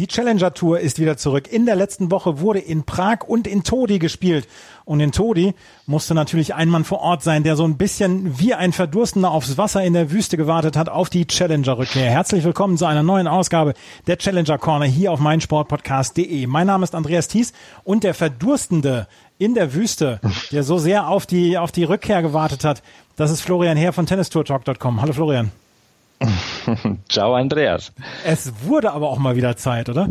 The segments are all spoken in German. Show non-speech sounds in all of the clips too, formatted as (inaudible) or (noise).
Die Challenger Tour ist wieder zurück. In der letzten Woche wurde in Prag und in Todi gespielt. Und in Todi musste natürlich ein Mann vor Ort sein, der so ein bisschen wie ein Verdurstender aufs Wasser in der Wüste gewartet hat auf die Challenger-Rückkehr. Herzlich willkommen zu einer neuen Ausgabe der Challenger Corner hier auf meinsportpodcast.de. Mein Name ist Andreas Thies und der Verdurstende in der Wüste, der so sehr auf die, auf die Rückkehr gewartet hat, das ist Florian Herr von tennistourtalk.com. Hallo Florian. (laughs) Ciao, Andreas. Es wurde aber auch mal wieder Zeit, oder?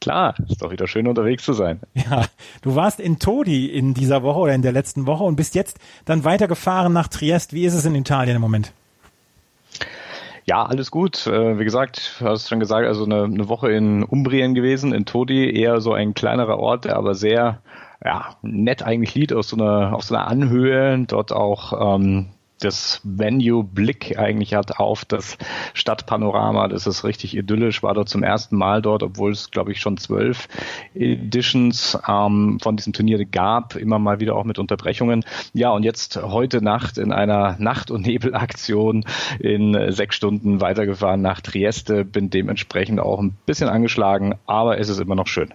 Klar, ist doch wieder schön unterwegs zu sein. Ja, du warst in Todi in dieser Woche oder in der letzten Woche und bist jetzt dann weitergefahren nach Triest. Wie ist es in Italien im Moment? Ja, alles gut. Äh, wie gesagt, du hast schon gesagt, also eine, eine Woche in Umbrien gewesen, in Todi, eher so ein kleinerer Ort, der aber sehr ja, nett eigentlich liegt aus so einer, auf so einer Anhöhe, dort auch ähm, das Venue Blick eigentlich hat auf das Stadtpanorama. Das ist richtig idyllisch. War dort zum ersten Mal dort, obwohl es, glaube ich, schon zwölf Editions ähm, von diesem Turnier gab. Immer mal wieder auch mit Unterbrechungen. Ja, und jetzt heute Nacht in einer Nacht- und Nebelaktion in sechs Stunden weitergefahren nach Trieste. Bin dementsprechend auch ein bisschen angeschlagen, aber es ist immer noch schön.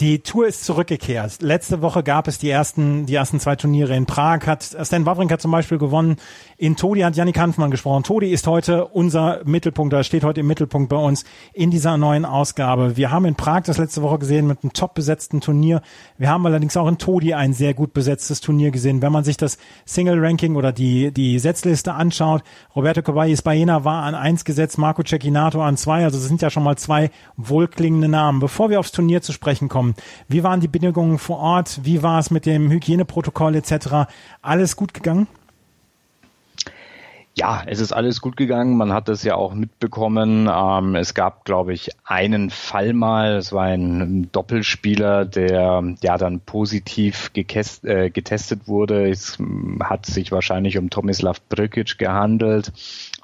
Die Tour ist zurückgekehrt. Letzte Woche gab es die ersten, die ersten zwei Turniere in Prag. Hat Stan Wawrinka zum Beispiel gewonnen. In Todi hat Yannick Hanfmann gesprochen. Todi ist heute unser Mittelpunkt, da steht heute im Mittelpunkt bei uns in dieser neuen Ausgabe. Wir haben in Prag das letzte Woche gesehen mit einem top besetzten Turnier. Wir haben allerdings auch in Todi ein sehr gut besetztes Turnier gesehen. Wenn man sich das Single Ranking oder die, die Setzliste anschaut, Roberto Caballes Baena war an eins gesetzt, Marco Cecchinato an zwei. Also das sind ja schon mal zwei wohlklingende Namen. Bevor wir aufs Turnier zu sprechen kommen, wie waren die Bedingungen vor Ort? Wie war es mit dem Hygieneprotokoll etc.? Alles gut gegangen? Ja, es ist alles gut gegangen. Man hat das ja auch mitbekommen. Ähm, es gab, glaube ich, einen Fall mal. Es war ein Doppelspieler, der ja dann positiv äh, getestet wurde. Es hat sich wahrscheinlich um Tomislav Brkic gehandelt.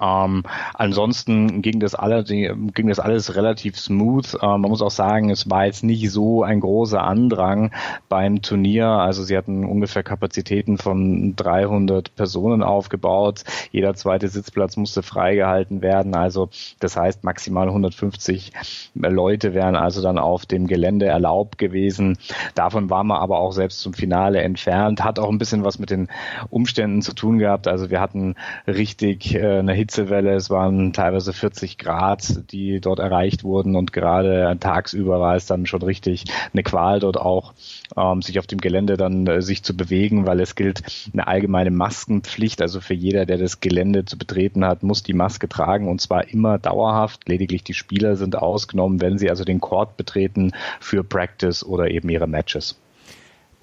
Ähm, ansonsten ging das, alle, ging das alles relativ smooth. Ähm, man muss auch sagen, es war jetzt nicht so ein großer Andrang beim Turnier. Also sie hatten ungefähr Kapazitäten von 300 Personen aufgebaut. Jeder zweite Sitzplatz musste freigehalten werden. Also das heißt, maximal 150 Leute wären also dann auf dem Gelände erlaubt gewesen. Davon war man aber auch selbst zum Finale entfernt. Hat auch ein bisschen was mit den Umständen zu tun gehabt. Also wir hatten richtig äh, eine Hitzewelle. Es waren teilweise 40 Grad, die dort erreicht wurden und gerade tagsüber war es dann schon richtig eine Qual dort auch, ähm, sich auf dem Gelände dann äh, sich zu bewegen, weil es gilt eine allgemeine Maskenpflicht. Also für jeder, der das Gelände zu betreten hat, muss die Maske tragen und zwar immer dauerhaft. Lediglich die Spieler sind ausgenommen, wenn sie also den Court betreten für Practice oder eben ihre Matches.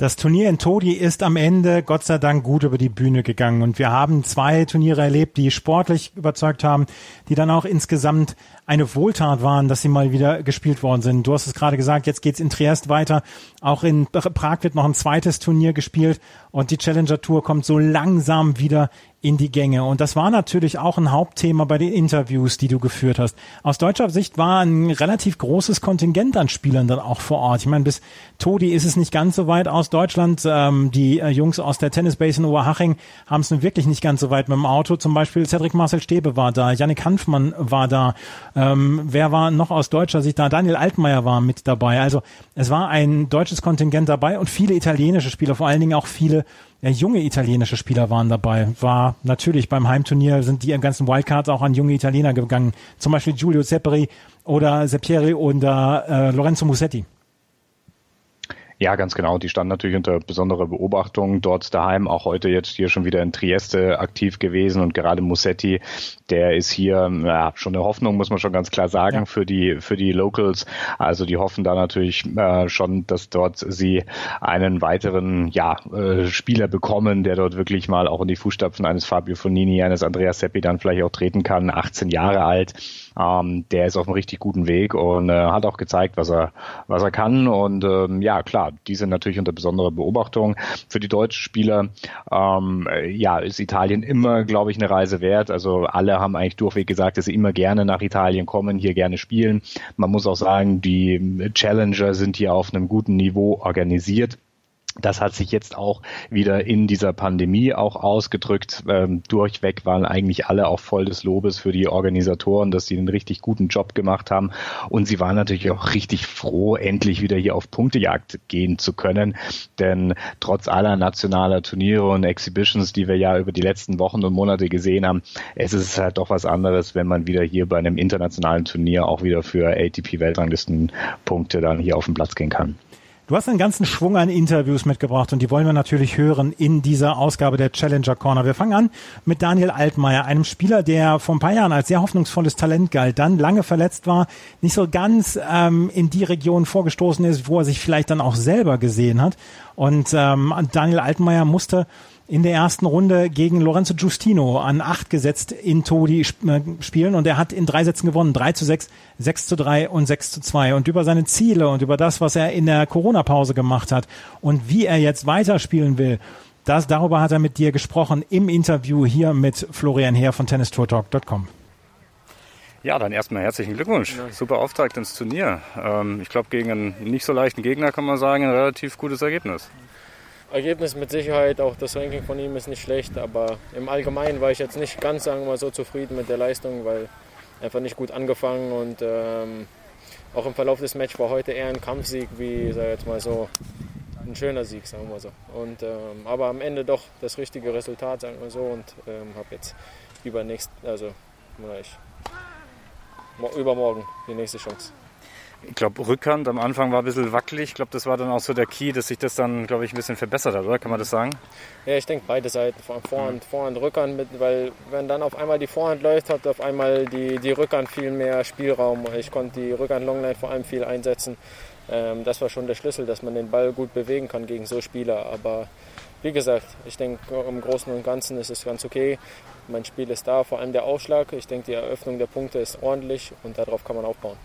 Das Turnier in Todi ist am Ende Gott sei Dank gut über die Bühne gegangen. Und wir haben zwei Turniere erlebt, die sportlich überzeugt haben, die dann auch insgesamt eine Wohltat waren, dass sie mal wieder gespielt worden sind. Du hast es gerade gesagt, jetzt geht's in Triest weiter. Auch in Prag wird noch ein zweites Turnier gespielt und die Challenger Tour kommt so langsam wieder in die Gänge. Und das war natürlich auch ein Hauptthema bei den Interviews, die du geführt hast. Aus deutscher Sicht war ein relativ großes Kontingent an Spielern dann auch vor Ort. Ich meine, bis Todi ist es nicht ganz so weit aus Deutschland. Ähm, die äh, Jungs aus der Tennisbase in Oberhaching haben es nun wirklich nicht ganz so weit mit dem Auto. Zum Beispiel Cedric Marcel Stäbe war da, Yannick Hanfmann war da. Ähm, wer war noch aus deutscher Sicht da? Daniel Altmaier war mit dabei. Also es war ein deutsches Kontingent dabei und viele italienische Spieler, vor allen Dingen auch viele ja, junge italienische Spieler waren dabei. War natürlich beim Heimturnier sind die ganzen Wildcards auch an junge Italiener gegangen. Zum Beispiel Giulio Zepperi oder Seppieri oder äh, Lorenzo Musetti. Ja, ganz genau. Die standen natürlich unter besonderer Beobachtung dort daheim, auch heute jetzt hier schon wieder in Trieste aktiv gewesen und gerade Mussetti, der ist hier ja, schon eine Hoffnung, muss man schon ganz klar sagen, ja. für die für die Locals. Also die hoffen da natürlich äh, schon, dass dort sie einen weiteren ja, äh, Spieler bekommen, der dort wirklich mal auch in die Fußstapfen eines Fabio Fonini, eines Andreas Seppi dann vielleicht auch treten kann, 18 Jahre alt Ähm, der ist auf einem richtig guten Weg und äh, hat auch gezeigt, was er, was er kann. Und ähm, ja, klar, die sind natürlich unter besonderer Beobachtung. Für die deutschen Spieler, ähm, ja, ist Italien immer, glaube ich, eine Reise wert. Also alle haben eigentlich durchweg gesagt, dass sie immer gerne nach Italien kommen, hier gerne spielen. Man muss auch sagen, die Challenger sind hier auf einem guten Niveau organisiert. Das hat sich jetzt auch wieder in dieser Pandemie auch ausgedrückt. Ähm, durchweg waren eigentlich alle auch voll des Lobes für die Organisatoren, dass sie einen richtig guten Job gemacht haben. Und sie waren natürlich auch richtig froh, endlich wieder hier auf Punktejagd gehen zu können. Denn trotz aller nationaler Turniere und Exhibitions, die wir ja über die letzten Wochen und Monate gesehen haben, es ist halt doch was anderes, wenn man wieder hier bei einem internationalen Turnier auch wieder für ATP-Weltranglistenpunkte dann hier auf den Platz gehen kann. Du hast einen ganzen Schwung an Interviews mitgebracht und die wollen wir natürlich hören in dieser Ausgabe der Challenger Corner. Wir fangen an mit Daniel Altmaier, einem Spieler, der vor ein paar Jahren als sehr hoffnungsvolles Talent galt, dann lange verletzt war, nicht so ganz ähm, in die Region vorgestoßen ist, wo er sich vielleicht dann auch selber gesehen hat. Und ähm, Daniel Altmaier musste in der ersten Runde gegen Lorenzo Giustino an acht gesetzt in Todi äh, spielen und er hat in drei Sätzen gewonnen. drei zu sechs, sechs zu drei und sechs zu zwei Und über seine Ziele und über das, was er in der Corona-Pause gemacht hat und wie er jetzt weiterspielen will, das, darüber hat er mit dir gesprochen im Interview hier mit Florian Heer von tennistourtalk.com. Ja, dann erstmal herzlichen Glückwunsch. Super Auftakt ins Turnier. Ähm, ich glaube, gegen einen nicht so leichten Gegner kann man sagen, ein relativ gutes Ergebnis. Ergebnis mit Sicherheit, auch das Ranking von ihm ist nicht schlecht, aber im Allgemeinen war ich jetzt nicht ganz, sagen wir mal, so zufrieden mit der Leistung, weil einfach nicht gut angefangen und ähm, auch im Verlauf des Matches war heute eher ein Kampfsieg wie, sag jetzt mal so, ein schöner Sieg, sagen wir so. Und, ähm, aber am Ende doch das richtige Resultat, sagen wir so, und ähm, habe jetzt übernächst, also ich, übermorgen die nächste Chance ich glaube, Rückhand am Anfang war ein bisschen wackelig. Ich glaube, das war dann auch so der Key, dass sich das dann, glaube ich, ein bisschen verbessert hat, oder? Kann man das sagen? Ja, ich denke beide Seiten, Vorhand, Vorhand, Rückhand, mit, weil wenn dann auf einmal die Vorhand läuft, hat auf einmal die, die Rückhand viel mehr Spielraum. Ich konnte die Rückhand Longline vor allem viel einsetzen. Ähm, das war schon der Schlüssel, dass man den Ball gut bewegen kann gegen so Spieler. Aber wie gesagt, ich denke, im Großen und Ganzen ist es ganz okay. Mein Spiel ist da, vor allem der Aufschlag. Ich denke, die Eröffnung der Punkte ist ordentlich und darauf kann man aufbauen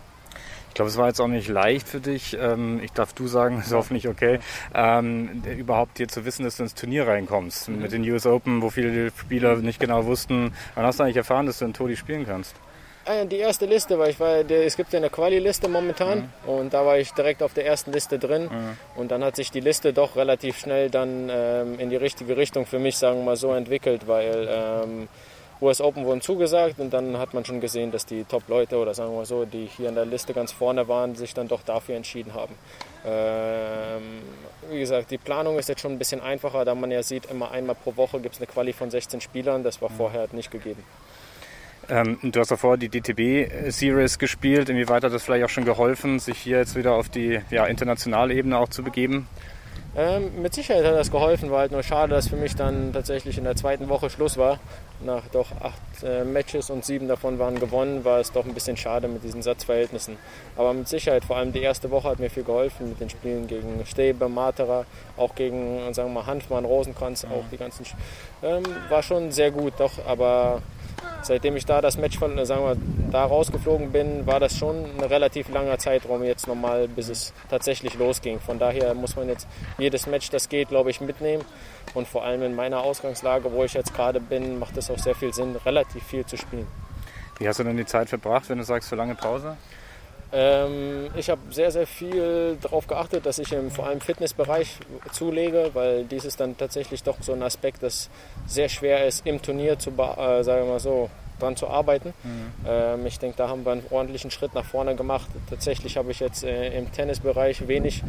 glaube, es war jetzt auch nicht leicht für dich. Ähm, ich darf du sagen, (laughs) ist hoffentlich okay, ähm, überhaupt dir zu wissen, dass du ins Turnier reinkommst. Mhm. Mit den US Open, wo viele Spieler nicht genau wussten. Wann hast du eigentlich erfahren, dass du in Todi spielen kannst? Ah die erste Liste, weil ich war, es gibt ja eine Quali-Liste momentan mhm. und da war ich direkt auf der ersten Liste drin mhm. und dann hat sich die Liste doch relativ schnell dann ähm, in die richtige Richtung für mich, sagen wir mal so, entwickelt, weil ähm, US Open wurden zugesagt und dann hat man schon gesehen, dass die Top-Leute oder sagen wir so, die hier in der Liste ganz vorne waren, sich dann doch dafür entschieden haben. Ähm, wie gesagt, die Planung ist jetzt schon ein bisschen einfacher, da man ja sieht, immer einmal pro Woche gibt es eine Quali von 16 Spielern. Das war mhm. vorher halt nicht gegeben. Ähm, du hast davor die DTB-Series gespielt. Inwieweit hat das vielleicht auch schon geholfen, sich hier jetzt wieder auf die ja, internationale Ebene auch zu begeben? Ähm, mit Sicherheit hat das geholfen, war halt nur schade, dass für mich dann tatsächlich in der zweiten Woche Schluss war. Nach doch acht äh, Matches und sieben davon waren gewonnen, war es doch ein bisschen schade mit diesen Satzverhältnissen. Aber mit Sicherheit, vor allem die erste Woche hat mir viel geholfen mit den Spielen gegen Stäbe, Matera, auch gegen, sagen wir mal, Hanfmann, Rosenkranz, auch die ganzen. Ähm, war schon sehr gut, doch, aber seitdem ich da das Match von, sagen wir, da rausgeflogen bin, war das schon ein relativ langer Zeitraum jetzt nochmal, bis es tatsächlich losging. Von daher muss man jetzt jedes Match, das geht, glaube ich, mitnehmen. Und vor allem in meiner Ausgangslage, wo ich jetzt gerade bin, macht es auch sehr viel Sinn, relativ viel zu spielen. Wie hast du denn die Zeit verbracht, wenn du sagst, für lange Pause? Ähm, ich habe sehr, sehr viel darauf geachtet, dass ich im vor allem Fitnessbereich zulege, weil dies ist dann tatsächlich doch so ein Aspekt, das sehr schwer ist, im Turnier zu, äh, sagen wir mal so, dran zu arbeiten. Mhm. Ähm, ich denke, da haben wir einen ordentlichen Schritt nach vorne gemacht. Tatsächlich habe ich jetzt äh, im Tennisbereich wenig,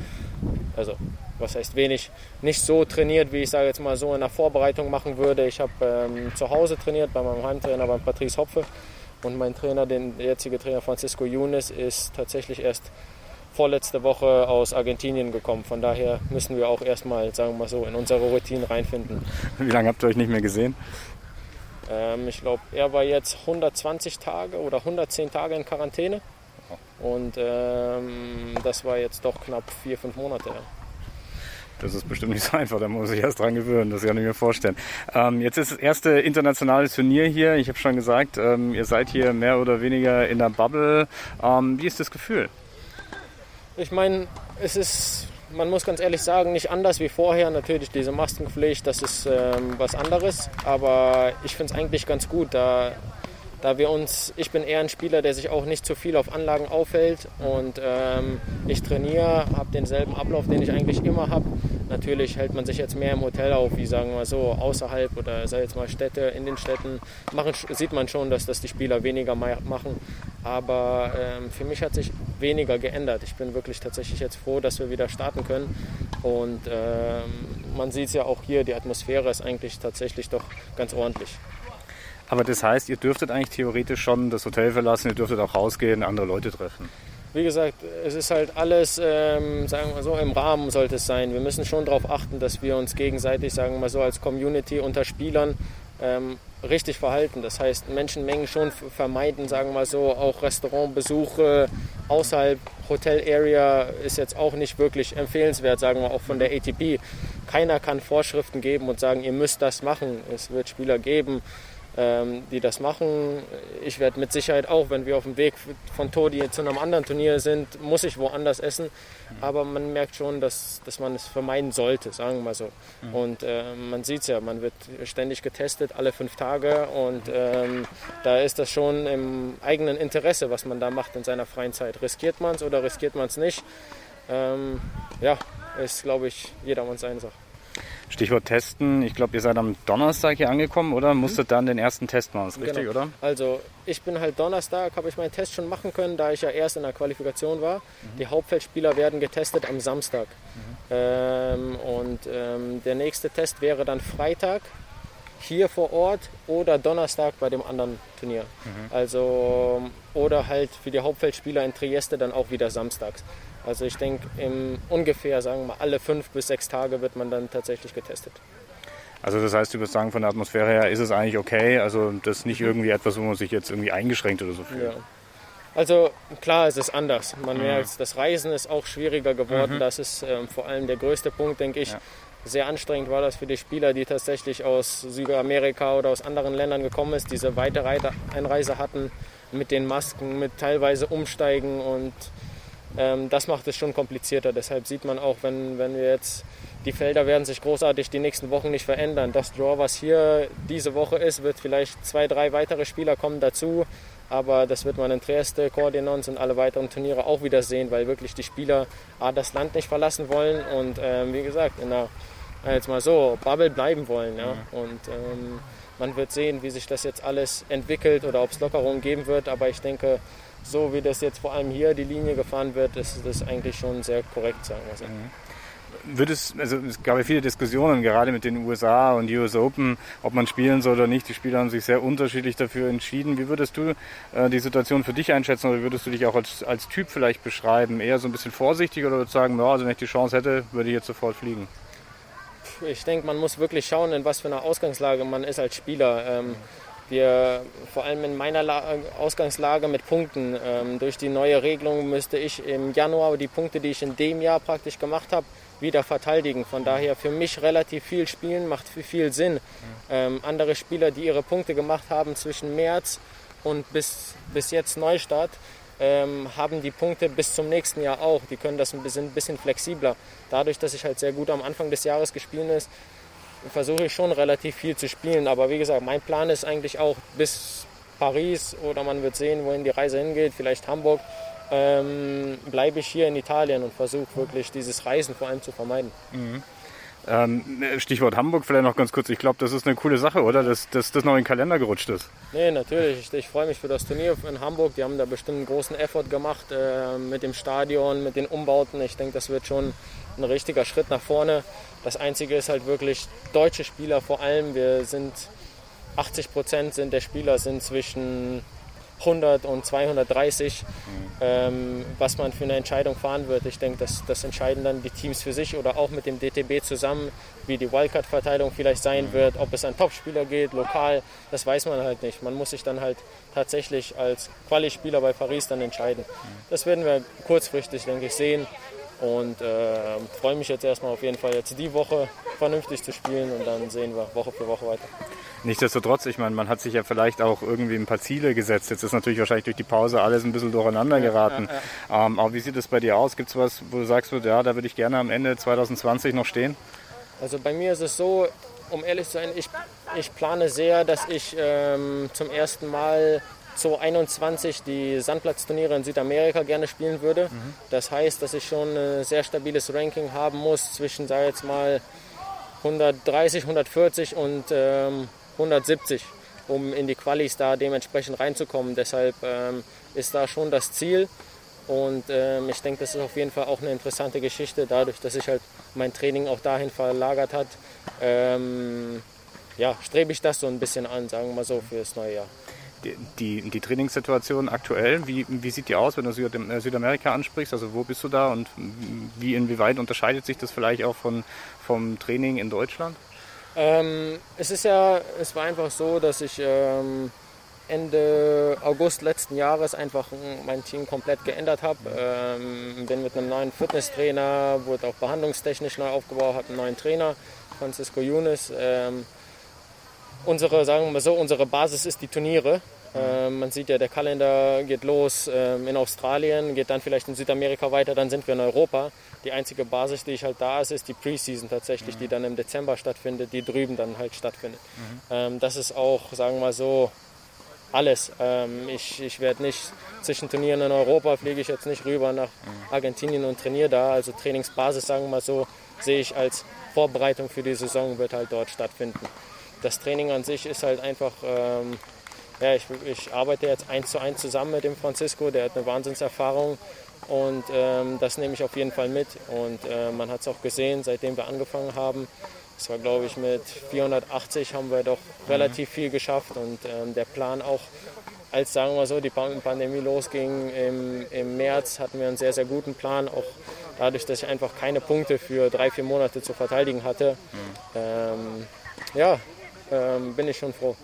also was heißt wenig, nicht so trainiert, wie ich sage jetzt mal so in der Vorbereitung machen würde. Ich habe ähm, zu Hause trainiert bei meinem Heimtrainer, beim Patrice Hopfe. Und mein Trainer, der jetzige Trainer Francisco Yunes, ist tatsächlich erst vorletzte Woche aus Argentinien gekommen. Von daher müssen wir auch erstmal, sagen wir mal so, in unsere Routine reinfinden. Wie lange habt ihr euch nicht mehr gesehen? Ähm, ich glaube, er war jetzt 120 Tage oder 110 Tage in Quarantäne. Und ähm, das war jetzt doch knapp vier, fünf Monate. Das ist bestimmt nicht so einfach, da muss ich erst dran gewöhnen, das kann ich mir vorstellen. Ähm, jetzt ist das erste internationale Turnier hier. Ich habe schon gesagt, ähm, ihr seid hier mehr oder weniger in der Bubble. Ähm, wie ist das Gefühl? Ich meine, es ist, man muss ganz ehrlich sagen, nicht anders wie vorher. Natürlich diese Maskenpflicht, das ist ähm, was anderes. Aber ich finde es eigentlich ganz gut, da da wir uns, ich bin eher ein Spieler, der sich auch nicht zu viel auf Anlagen aufhält und ähm, ich trainiere, habe denselben Ablauf, den ich eigentlich immer habe. Natürlich hält man sich jetzt mehr im Hotel auf, wie sagen wir so, außerhalb oder sei jetzt mal Städte, in den Städten machen, sieht man schon, dass das die Spieler weniger machen. Aber ähm, für mich hat sich weniger geändert. Ich bin wirklich tatsächlich jetzt froh, dass wir wieder starten können. Und ähm, man sieht es ja auch hier, die Atmosphäre ist eigentlich tatsächlich doch ganz ordentlich. Aber das heißt, ihr dürftet eigentlich theoretisch schon das Hotel verlassen, ihr dürftet auch rausgehen, andere Leute treffen. Wie gesagt, es ist halt alles, ähm, sagen wir so, im Rahmen sollte es sein. Wir müssen schon darauf achten, dass wir uns gegenseitig, sagen wir so, als Community unter Spielern ähm, richtig verhalten. Das heißt, Menschenmengen schon vermeiden, sagen wir so, auch Restaurantbesuche außerhalb Hotel Area ist jetzt auch nicht wirklich empfehlenswert, sagen wir auch von der ATP. Keiner kann Vorschriften geben und sagen, ihr müsst das machen. Es wird Spieler geben, die das machen. Ich werde mit Sicherheit auch, wenn wir auf dem Weg von Todi zu einem anderen Turnier sind, muss ich woanders essen. Aber man merkt schon, dass, dass man es vermeiden sollte, sagen wir mal so. Mhm. Und äh, man sieht es ja, man wird ständig getestet, alle fünf Tage. Und ähm, da ist das schon im eigenen Interesse, was man da macht in seiner freien Zeit. Riskiert man es oder riskiert man es nicht? Ähm, ja, ist, glaube ich, jedermanns eine Sache. Stichwort Testen. Ich glaube, ihr seid am Donnerstag hier angekommen, oder? Mhm. Musstet dann den ersten Test machen, ist richtig, genau. oder? Also, ich bin halt Donnerstag, habe ich meinen Test schon machen können, da ich ja erst in der Qualifikation war. Mhm. Die Hauptfeldspieler werden getestet am Samstag. Mhm. Ähm, und ähm, der nächste Test wäre dann Freitag hier vor Ort oder Donnerstag bei dem anderen Turnier. Mhm. Also, oder halt für die Hauptfeldspieler in Trieste dann auch wieder samstags. Also ich denke, ungefähr, sagen wir alle fünf bis sechs Tage wird man dann tatsächlich getestet. Also das heißt, du würdest sagen, von der Atmosphäre her ist es eigentlich okay. Also das ist nicht irgendwie etwas, wo man sich jetzt irgendwie eingeschränkt oder so fühlt. Ja. Also klar, es ist anders. Man mhm. merkt, das Reisen ist auch schwieriger geworden. Mhm. Das ist ähm, vor allem der größte Punkt, denke ich. Ja. Sehr anstrengend war das für die Spieler, die tatsächlich aus Südamerika oder aus anderen Ländern gekommen sind, diese weite Einreise hatten mit den Masken, mit teilweise Umsteigen und das macht es schon komplizierter. Deshalb sieht man auch, wenn, wenn wir jetzt, die Felder werden sich großartig die nächsten Wochen nicht verändern. Das Draw, was hier diese Woche ist, wird vielleicht zwei, drei weitere Spieler kommen dazu. Aber das wird man in Trieste, Coordinons und alle weiteren Turniere auch wieder sehen, weil wirklich die Spieler A, das Land nicht verlassen wollen und ähm, wie gesagt, in einer, jetzt mal so, Bubble bleiben wollen. Ja? Mhm. Und ähm, man wird sehen, wie sich das jetzt alles entwickelt oder ob es Lockerungen geben wird. Aber ich denke, so wie das jetzt vor allem hier die Linie gefahren wird, ist das eigentlich schon sehr korrekt, sagen wir so. Mhm. Wird es, also es gab ja viele Diskussionen, gerade mit den USA und US Open, ob man spielen soll oder nicht. Die Spieler haben sich sehr unterschiedlich dafür entschieden. Wie würdest du äh, die Situation für dich einschätzen oder würdest du dich auch als, als Typ vielleicht beschreiben? Eher so ein bisschen vorsichtig oder würdest du sagen, ja, also wenn ich die Chance hätte, würde ich jetzt sofort fliegen? Ich denke, man muss wirklich schauen, in was für einer Ausgangslage man ist als Spieler. Ähm, wir, vor allem in meiner La Ausgangslage mit Punkten, ähm, durch die neue Regelung müsste ich im Januar die Punkte, die ich in dem Jahr praktisch gemacht habe, wieder verteidigen. Von daher für mich relativ viel spielen macht viel Sinn. Ähm, andere Spieler, die ihre Punkte gemacht haben zwischen März und bis, bis jetzt Neustart, ähm, haben die Punkte bis zum nächsten Jahr auch. Die können das ein bisschen, ein bisschen flexibler. Dadurch, dass ich halt sehr gut am Anfang des Jahres gespielt ist, versuche ich schon relativ viel zu spielen. Aber wie gesagt, mein Plan ist eigentlich auch bis Paris oder man wird sehen, wohin die Reise hingeht, vielleicht Hamburg, ähm, bleibe ich hier in Italien und versuche wirklich dieses Reisen vor allem zu vermeiden. Mhm. Ähm, Stichwort Hamburg vielleicht noch ganz kurz. Ich glaube, das ist eine coole Sache, oder? Dass, dass das noch in den Kalender gerutscht ist. Nee, natürlich. Ich, ich freue mich für das Turnier in Hamburg. Die haben da bestimmt einen großen Effort gemacht äh, mit dem Stadion, mit den Umbauten. Ich denke, das wird schon ein richtiger Schritt nach vorne. Das Einzige ist halt wirklich deutsche Spieler vor allem. Wir sind 80 Prozent der Spieler sind zwischen 100 und 230, ähm, was man für eine Entscheidung fahren wird. Ich denke, das, das entscheiden dann die Teams für sich oder auch mit dem DTB zusammen, wie die Wildcard-Verteilung vielleicht sein wird, ob es an Topspieler geht, lokal, das weiß man halt nicht. Man muss sich dann halt tatsächlich als Quali-Spieler bei Paris dann entscheiden. Das werden wir kurzfristig, denke ich, sehen. Und äh, freue mich jetzt erstmal auf jeden Fall jetzt die Woche vernünftig zu spielen und dann sehen wir Woche für Woche weiter. Nichtsdestotrotz, ich meine, man hat sich ja vielleicht auch irgendwie ein paar Ziele gesetzt. Jetzt ist natürlich wahrscheinlich durch die Pause alles ein bisschen durcheinander geraten. Ja, ja. Ähm, aber wie sieht es bei dir aus? Gibt es was, wo du sagst, ja, da würde ich gerne am Ende 2020 noch stehen? Also bei mir ist es so, um ehrlich zu sein, ich, ich plane sehr, dass ich ähm, zum ersten Mal 2021 die Sandplatzturniere in Südamerika gerne spielen würde. Mhm. Das heißt, dass ich schon ein sehr stabiles Ranking haben muss zwischen, sage jetzt mal, 130, 140 und ähm, 170, um in die Qualis da dementsprechend reinzukommen. Deshalb ähm, ist da schon das Ziel. Und ähm, ich denke, das ist auf jeden Fall auch eine interessante Geschichte, dadurch, dass sich halt mein Training auch dahin verlagert hat. Ähm, ja, strebe ich das so ein bisschen an, sagen wir mal so, für das neue Jahr die, die, die Trainingssituation aktuell, wie, wie sieht die aus, wenn du äh, Südamerika ansprichst? Also wo bist du da und wie inwieweit unterscheidet sich das vielleicht auch von, vom Training in Deutschland? Ähm, es ist ja, es war einfach so, dass ich ähm, Ende August letzten Jahres einfach mein Team komplett geändert habe. Ähm, bin mit einem neuen Fitnesstrainer, wurde auch behandlungstechnisch neu aufgebaut, habe einen neuen Trainer, Francisco Younes. Ähm, unsere, sagen wir so, unsere Basis ist die Turniere. Ähm, man sieht ja, der Kalender geht los ähm, in Australien, geht dann vielleicht in Südamerika weiter, dann sind wir in Europa. Die einzige Basis, die ich halt da ist, ist die Preseason tatsächlich, mhm. die dann im Dezember stattfindet, die drüben dann halt stattfindet. Mhm. Ähm, das ist auch, sagen wir mal so, alles. Ähm, ich ich werde nicht zwischen Turnieren in Europa, fliege ich jetzt nicht rüber nach mhm. Argentinien und trainiere da. Also Trainingsbasis, sagen wir mal so, sehe ich als Vorbereitung für die Saison, wird halt dort stattfinden das Training an sich ist halt einfach, ähm, ja, ich, ich, arbeite jetzt eins zu eins zusammen mit dem Francisco, der hat eine Wahnsinnserfahrung und ähm, das nehme ich auf jeden Fall mit. Und äh, man hat es auch gesehen, seitdem wir angefangen haben. Es war, glaube ich, mit 480 haben wir doch mhm. relativ viel geschafft und ähm, der Plan auch, als sagen wir so, die Pandemie losging im, im März, hatten wir einen sehr, sehr guten Plan, auch dadurch, dass ich einfach keine Punkte für drei, vier Monate zu verteidigen hatte. Mhm. Ähm, ja, ähm, bin ich schon froh.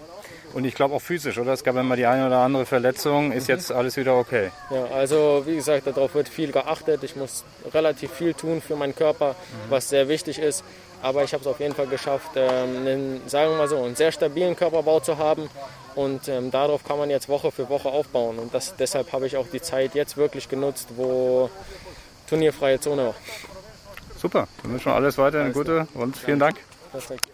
Und ich glaube auch physisch, oder? Es gab immer die eine oder andere Verletzung. Ist mhm. jetzt alles wieder okay? Ja, also wie gesagt, darauf wird viel geachtet. Ich muss relativ viel tun für meinen Körper, mhm. was sehr wichtig ist. Aber ich habe es auf jeden Fall geschafft, ähm, einen, sagen wir mal so, einen sehr stabilen Körperbau zu haben. Und ähm, darauf kann man jetzt Woche für Woche aufbauen. Und das, deshalb habe ich auch die Zeit jetzt wirklich genutzt, wo turnierfreie Zone war. Super, dann wünschen wir alles weiter, eine gute und vielen Dank. Perfekt.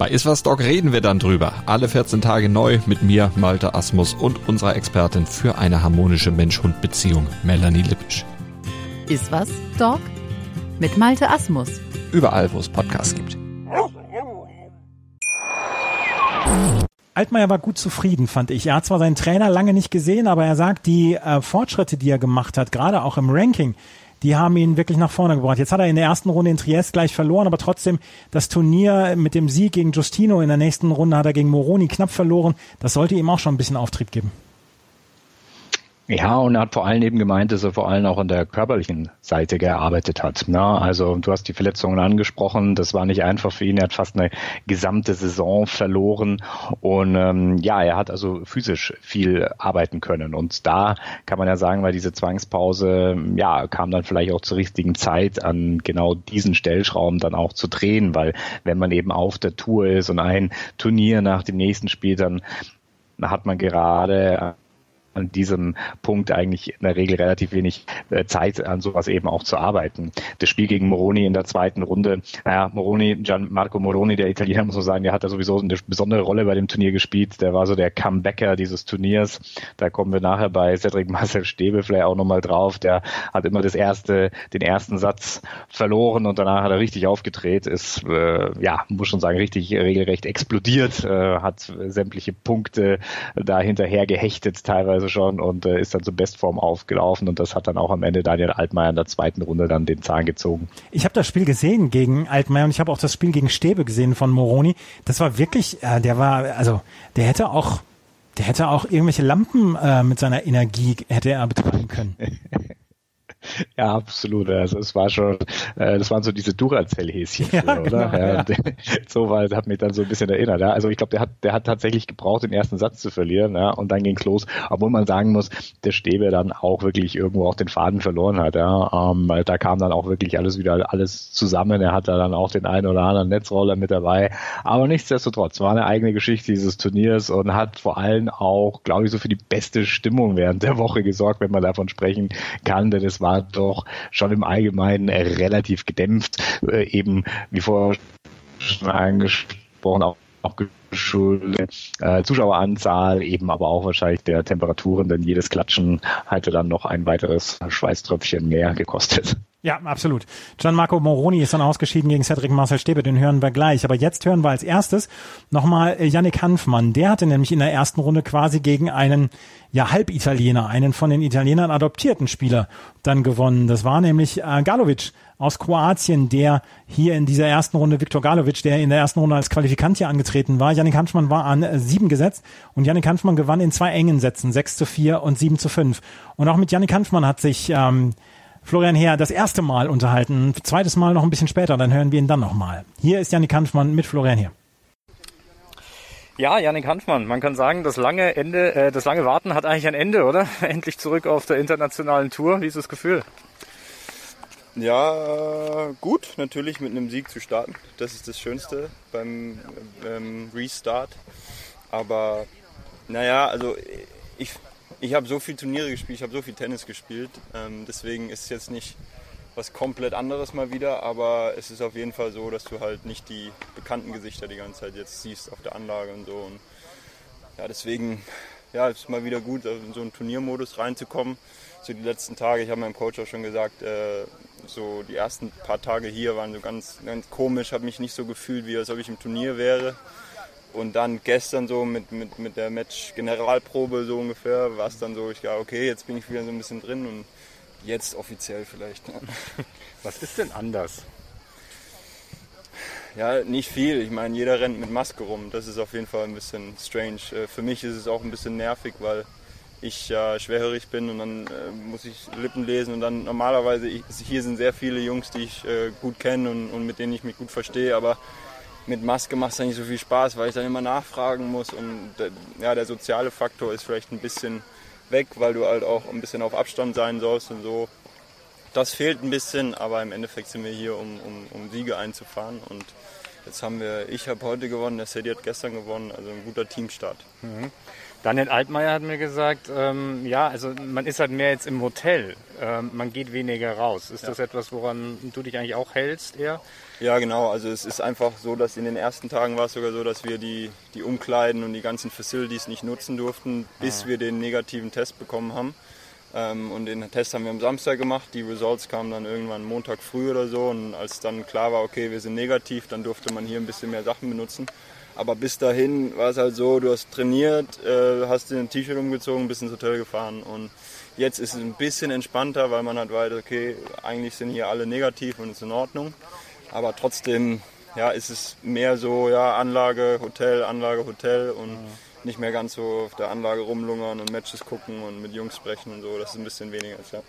Bei Iswas Dog reden wir dann drüber. Alle 14 Tage neu mit mir, Malte Asmus und unserer Expertin für eine harmonische Mensch-Hund-Beziehung, Melanie Lippisch. Iswas Dog mit Malte Asmus. Überall, wo es Podcasts gibt. Altmaier war gut zufrieden, fand ich. Er hat zwar seinen Trainer lange nicht gesehen, aber er sagt, die äh, Fortschritte, die er gemacht hat, gerade auch im Ranking, die haben ihn wirklich nach vorne gebracht. Jetzt hat er in der ersten Runde in Triest gleich verloren, aber trotzdem das Turnier mit dem Sieg gegen Justino in der nächsten Runde hat er gegen Moroni knapp verloren. Das sollte ihm auch schon ein bisschen Auftrieb geben. Ja, und er hat vor allem eben gemeint, dass er vor allem auch an der körperlichen Seite gearbeitet hat. Na, also du hast die Verletzungen angesprochen, das war nicht einfach für ihn. Er hat fast eine gesamte Saison verloren und ähm, ja, er hat also physisch viel arbeiten können. Und da kann man ja sagen, weil diese Zwangspause ja kam dann vielleicht auch zur richtigen Zeit an genau diesen Stellschrauben dann auch zu drehen, weil wenn man eben auf der Tour ist und ein Turnier nach dem nächsten spielt, dann hat man gerade an diesem Punkt eigentlich in der Regel relativ wenig äh, Zeit an sowas eben auch zu arbeiten. Das Spiel gegen Moroni in der zweiten Runde, naja, Moroni, Gianmarco Moroni, der Italiener, muss man sagen, der hat da sowieso eine besondere Rolle bei dem Turnier gespielt. Der war so der Comebacker dieses Turniers. Da kommen wir nachher bei Cedric Marcel Stäbe vielleicht auch nochmal drauf. Der hat immer das erste, den ersten Satz verloren und danach hat er richtig aufgedreht, ist, äh, ja, muss schon sagen, richtig regelrecht explodiert, äh, hat sämtliche Punkte da hinterher gehechtet, teilweise teilweise schon und äh, ist dann zur Bestform aufgelaufen und das hat dann auch am Ende Daniel Altmaier in der zweiten Runde dann den Zahn gezogen. Ich habe das Spiel gesehen gegen Altmaier und ich habe auch das Spiel gegen Stäbe gesehen von Moroni. Das war wirklich, äh, der war, also der hätte auch, der hätte auch irgendwelche Lampen äh, mit seiner Energie hätte er betreiben können. (laughs) (laughs) Ja, absolut. Also es war schon, äh, das waren so diese Duracell-Häschen, Ja, früher, oder? genau, ja. und (laughs) so war, hat mich dann so ein bisschen erinnert. Ja. Also ich glaube, der hat, der hat tatsächlich gebraucht, den ersten Satz zu verlieren, ja, und dann ging's los. Obwohl man sagen muss, der Stäbe dann auch wirklich irgendwo auch den Faden verloren hat. Ja. Ähm, weil da kam dann auch wirklich alles wieder alles zusammen. Er hatte dann auch den einen oder anderen Netzroller mit dabei. Aber nichtsdestotrotz war eine eigene Geschichte dieses Turniers und hat vor allem auch, glaube ich, so für die beste Stimmung während der Woche gesorgt, wenn man davon sprechen kann. Denn es war doch schon im Allgemeinen äh, relativ gedämpft, äh, eben wie vorher schon angesprochen, auch, auch geschuldet äh, Zuschaueranzahl, eben aber auch wahrscheinlich der Temperaturen, denn jedes Klatschen hatte dann noch ein weiteres Schweißtröpfchen mehr gekostet. Ja, absolut. Gianmarco Moroni ist dann ausgeschieden gegen Cedric Marcel Stäbe, den hören wir gleich. Aber jetzt hören wir als erstes nochmal äh, Yannick Hanfmann. Der hatte nämlich in der ersten Runde quasi gegen einen ja, Halbitaliener, einen von den Italienern adoptierten Spieler dann gewonnen. Das war nämlich äh, Galovic aus Kroatien, der hier in dieser ersten Runde, Viktor Galovic, der in der ersten Runde als Qualifikant hier angetreten war. Yannick Hanfmann war an äh, sieben gesetzt und Yannick Hanfmann gewann in zwei engen Sätzen, 6 zu 4 und 7 zu 5. Und auch mit Yannick Hanfmann hat sich ähm, Florian Heer das erste Mal unterhalten, zweites Mal noch ein bisschen später, dann hören wir ihn dann nochmal. Hier ist Yannick Hanfmann mit Florian Heer. Ja, Janik Hanfmann, man kann sagen, das lange Ende, äh, das lange Warten hat eigentlich ein Ende, oder? (laughs) Endlich zurück auf der internationalen Tour. Wie ist das Gefühl? Ja, gut, natürlich mit einem Sieg zu starten. Das ist das Schönste beim ähm, Restart. Aber naja, also ich, ich habe so viele Turniere gespielt, ich habe so viel Tennis gespielt. Ähm, deswegen ist es jetzt nicht was komplett anderes mal wieder, aber es ist auf jeden Fall so, dass du halt nicht die bekannten Gesichter die ganze Zeit jetzt siehst auf der Anlage und so. Und ja, deswegen ja, ist mal wieder gut, in so einen Turniermodus reinzukommen. So die letzten Tage, ich habe meinem Coach auch schon gesagt, äh, so die ersten paar Tage hier waren so ganz, ganz komisch, habe mich nicht so gefühlt, wie als ob ich im Turnier wäre. Und dann gestern so mit, mit, mit der Match-Generalprobe so ungefähr war es dann so, ich ja, okay, jetzt bin ich wieder so ein bisschen drin und jetzt offiziell vielleicht. (laughs) Was ist denn anders? Ja, nicht viel. Ich meine, jeder rennt mit Maske rum. Das ist auf jeden Fall ein bisschen strange. Äh, Für mich ist es auch ein bisschen nervig, weil ich ja schwerhörig bin und dann äh, muss ich Lippen lesen und dann normalerweise, ich, hier sind sehr viele Jungs, die ich äh, gut kenne und, und mit denen ich mich gut verstehe, aber mit Maske macht es dann nicht so viel Spaß, weil ich dann immer nachfragen muss und der, ja, der soziale Faktor ist vielleicht ein bisschen weg, weil du halt auch ein bisschen auf Abstand sein sollst und so. Das fehlt ein bisschen, aber im Endeffekt sind wir hier, um, um, um Siege einzufahren und jetzt haben wir, ich habe heute gewonnen, der Sadie hat gestern gewonnen, also ein guter Teamstart. Mhm. Daniel Altmaier hat mir gesagt, ähm, ja, also man ist halt mehr jetzt im Hotel, ähm, man geht weniger raus. Ist Ja. das etwas, woran du dich eigentlich auch hältst eher? Ja, genau. Also es ist einfach so, dass in den ersten Tagen war es sogar so, dass wir die, die Umkleiden und die ganzen Facilities nicht nutzen durften, bis Ah. wir den negativen Test bekommen haben. Ähm, und den Test haben wir am Samstag gemacht. Die Results kamen dann irgendwann Montag früh oder so. Und als dann klar war, okay, wir sind negativ, dann durfte man hier ein bisschen mehr Sachen benutzen. Aber bis dahin war es halt so, du hast trainiert, äh, hast dir ein T-Shirt umgezogen, bist ins Hotel gefahren. Und jetzt ist es ein bisschen entspannter, weil man halt weiß, okay, eigentlich sind hier alle negativ und ist in Ordnung. Aber trotzdem ja, ist es mehr so, ja, Anlage, Hotel, Anlage, Hotel und nicht mehr ganz so auf der Anlage rumlungern und Matches gucken und mit Jungs sprechen und so. Das ist ein bisschen weniger jetzt, ja.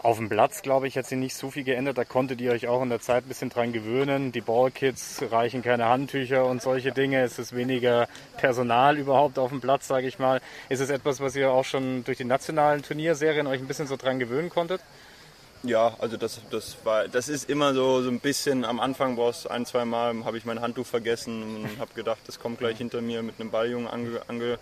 Auf dem Platz, glaube ich, hat sich nicht so viel geändert. Da konntet ihr euch auch in der Zeit ein bisschen dran gewöhnen. Die Ballkits reichen keine Handtücher und solche Dinge. Es ist weniger Personal überhaupt auf dem Platz, sage ich mal. Ist es etwas, was ihr auch schon durch die nationalen Turnierserien euch ein bisschen so dran gewöhnen konntet? Ja, also das, das war, das ist immer so, so ein bisschen am Anfang brauchst ein, zwei Mal habe ich mein Handtuch vergessen und habe gedacht, das kommt gleich hinter mir mit einem Balljungen ange, ange,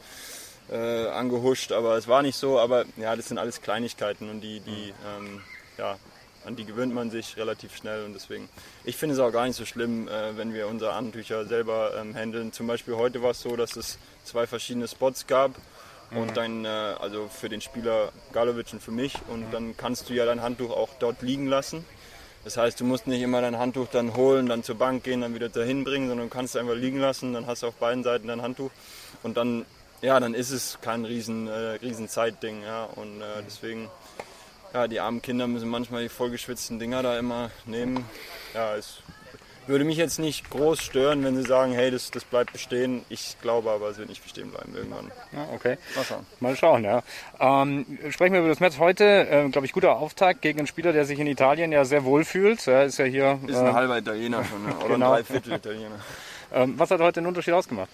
äh, angehuscht, aber es war nicht so, aber ja, das sind alles Kleinigkeiten und die, die, ähm, ja, an die gewöhnt man sich relativ schnell und deswegen, ich finde es auch gar nicht so schlimm, äh, wenn wir unsere Handtücher selber ähm, handeln. Zum Beispiel heute war es so, dass es zwei verschiedene Spots gab und dann, äh, also für den Spieler Galovic und für mich und dann kannst du ja dein Handtuch auch dort liegen lassen. Das heißt, du musst nicht immer dein Handtuch dann holen, dann zur Bank gehen, dann wieder dahin bringen, sondern du kannst es einfach liegen lassen, dann hast du auf beiden Seiten dein Handtuch und dann ja, dann ist es kein riesen, äh, riesen Zeitding. Ja? Und äh, deswegen, ja, die armen Kinder müssen manchmal die vollgeschwitzten Dinger da immer nehmen. Ja, es würde mich jetzt nicht groß stören, wenn sie sagen, hey, das, das bleibt bestehen. Ich glaube aber, es wird nicht bestehen bleiben irgendwann. Ja, okay. Mal schauen. Mal schauen, ja. Ähm, sprechen wir über das Match heute. Äh, glaube ich, guter Auftakt gegen einen Spieler, der sich in Italien ja sehr wohl fühlt. Er ist ja hier. Ist ein halber Italiener schon, ne? oder Genau. ein Dreiviertel Italiener. (laughs) Ähm, was hat heute den Unterschied ausgemacht?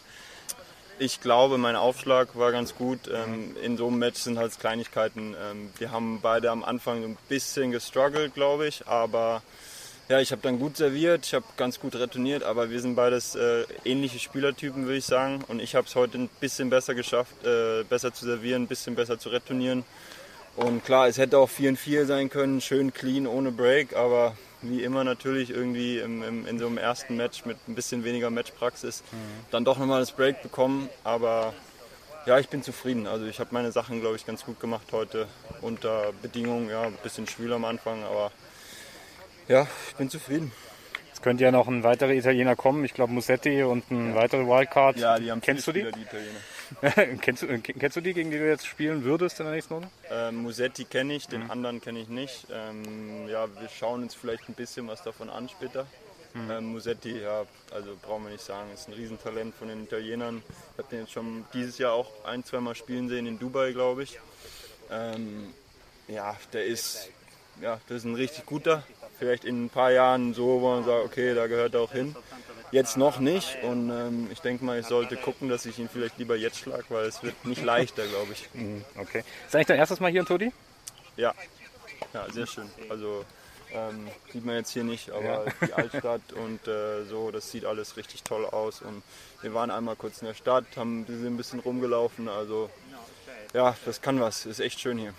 Ich glaube, mein Aufschlag war ganz gut. Ähm, in so einem Match sind halt Kleinigkeiten. Ähm, wir haben beide am Anfang ein bisschen gestruggelt, glaube ich. Aber ja, ich habe dann gut serviert, ich habe ganz gut retourniert. Aber wir sind beides äh, ähnliche Spielertypen, würde ich sagen. Und ich habe es heute ein bisschen besser geschafft, äh, besser zu servieren, ein bisschen besser zu retournieren. Und klar, es hätte auch 4-4 sein können, schön clean, ohne Break. Aber wie immer natürlich irgendwie im, im, in so einem ersten Match mit ein bisschen weniger Matchpraxis dann doch nochmal das Break bekommen. Aber ja, ich bin zufrieden. Also ich habe meine Sachen, glaube ich, ganz gut gemacht heute unter Bedingungen. Ja, ein bisschen schwül am Anfang, aber ja, ich bin zufrieden. Es könnte ja noch ein weiterer Italiener kommen. Ich glaube Musetti und ein weiterer Wildcard. Ja, die haben Kennst du die? Die Italiener. (laughs) kennst, du, kennst du die, gegen die du jetzt spielen würdest in der nächsten Runde? Ähm, Musetti kenne ich, den anderen kenne ich nicht. Ähm, ja, wir schauen uns vielleicht ein bisschen was davon an später. Ähm, Musetti, ja, also brauchen wir nicht sagen, ist ein Riesentalent von den Italienern. Ich habe den jetzt schon dieses Jahr auch ein, zweimal spielen sehen in Dubai, glaube ich. Ähm, ja, der ist, ja, das ist ein richtig guter. Vielleicht in ein paar Jahren so, wo man sagt, okay, da gehört er auch hin. Jetzt noch nicht und ähm, ich denke mal, ich sollte gucken, dass ich ihn vielleicht lieber jetzt schlage, weil es wird nicht leichter, glaube ich. (laughs) Okay. Ist eigentlich dein erstes Mal hier in Todi? Ja, ja, sehr schön. Also ähm, sieht man jetzt hier nicht, aber die Altstadt (laughs) und äh, so, das sieht alles richtig toll aus. Und wir waren einmal kurz in der Stadt, haben ein bisschen rumgelaufen. Also ja, das kann was. Ist echt schön hier.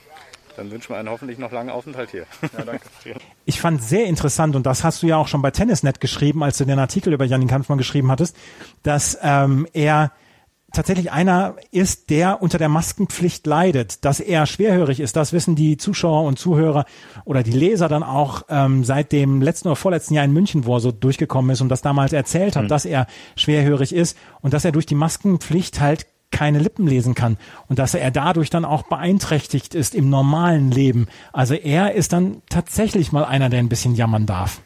Dann wünschen wir einen hoffentlich noch langen Aufenthalt hier. Ja, danke. (laughs) Ich fand sehr interessant, und das hast du ja auch schon bei Tennisnet geschrieben, als du den Artikel über Janin Kampfmann geschrieben hattest, dass ähm, er tatsächlich einer ist, der unter der Maskenpflicht leidet, dass er schwerhörig ist. Das wissen die Zuschauer und Zuhörer oder die Leser dann auch ähm, seit dem letzten oder vorletzten Jahr in München, wo er so durchgekommen ist und das damals erzählt hat, dass er schwerhörig ist und dass er durch die Maskenpflicht halt keine Lippen lesen kann und dass er dadurch dann auch beeinträchtigt ist im normalen Leben. Also er ist dann tatsächlich mal einer, der ein bisschen jammern darf.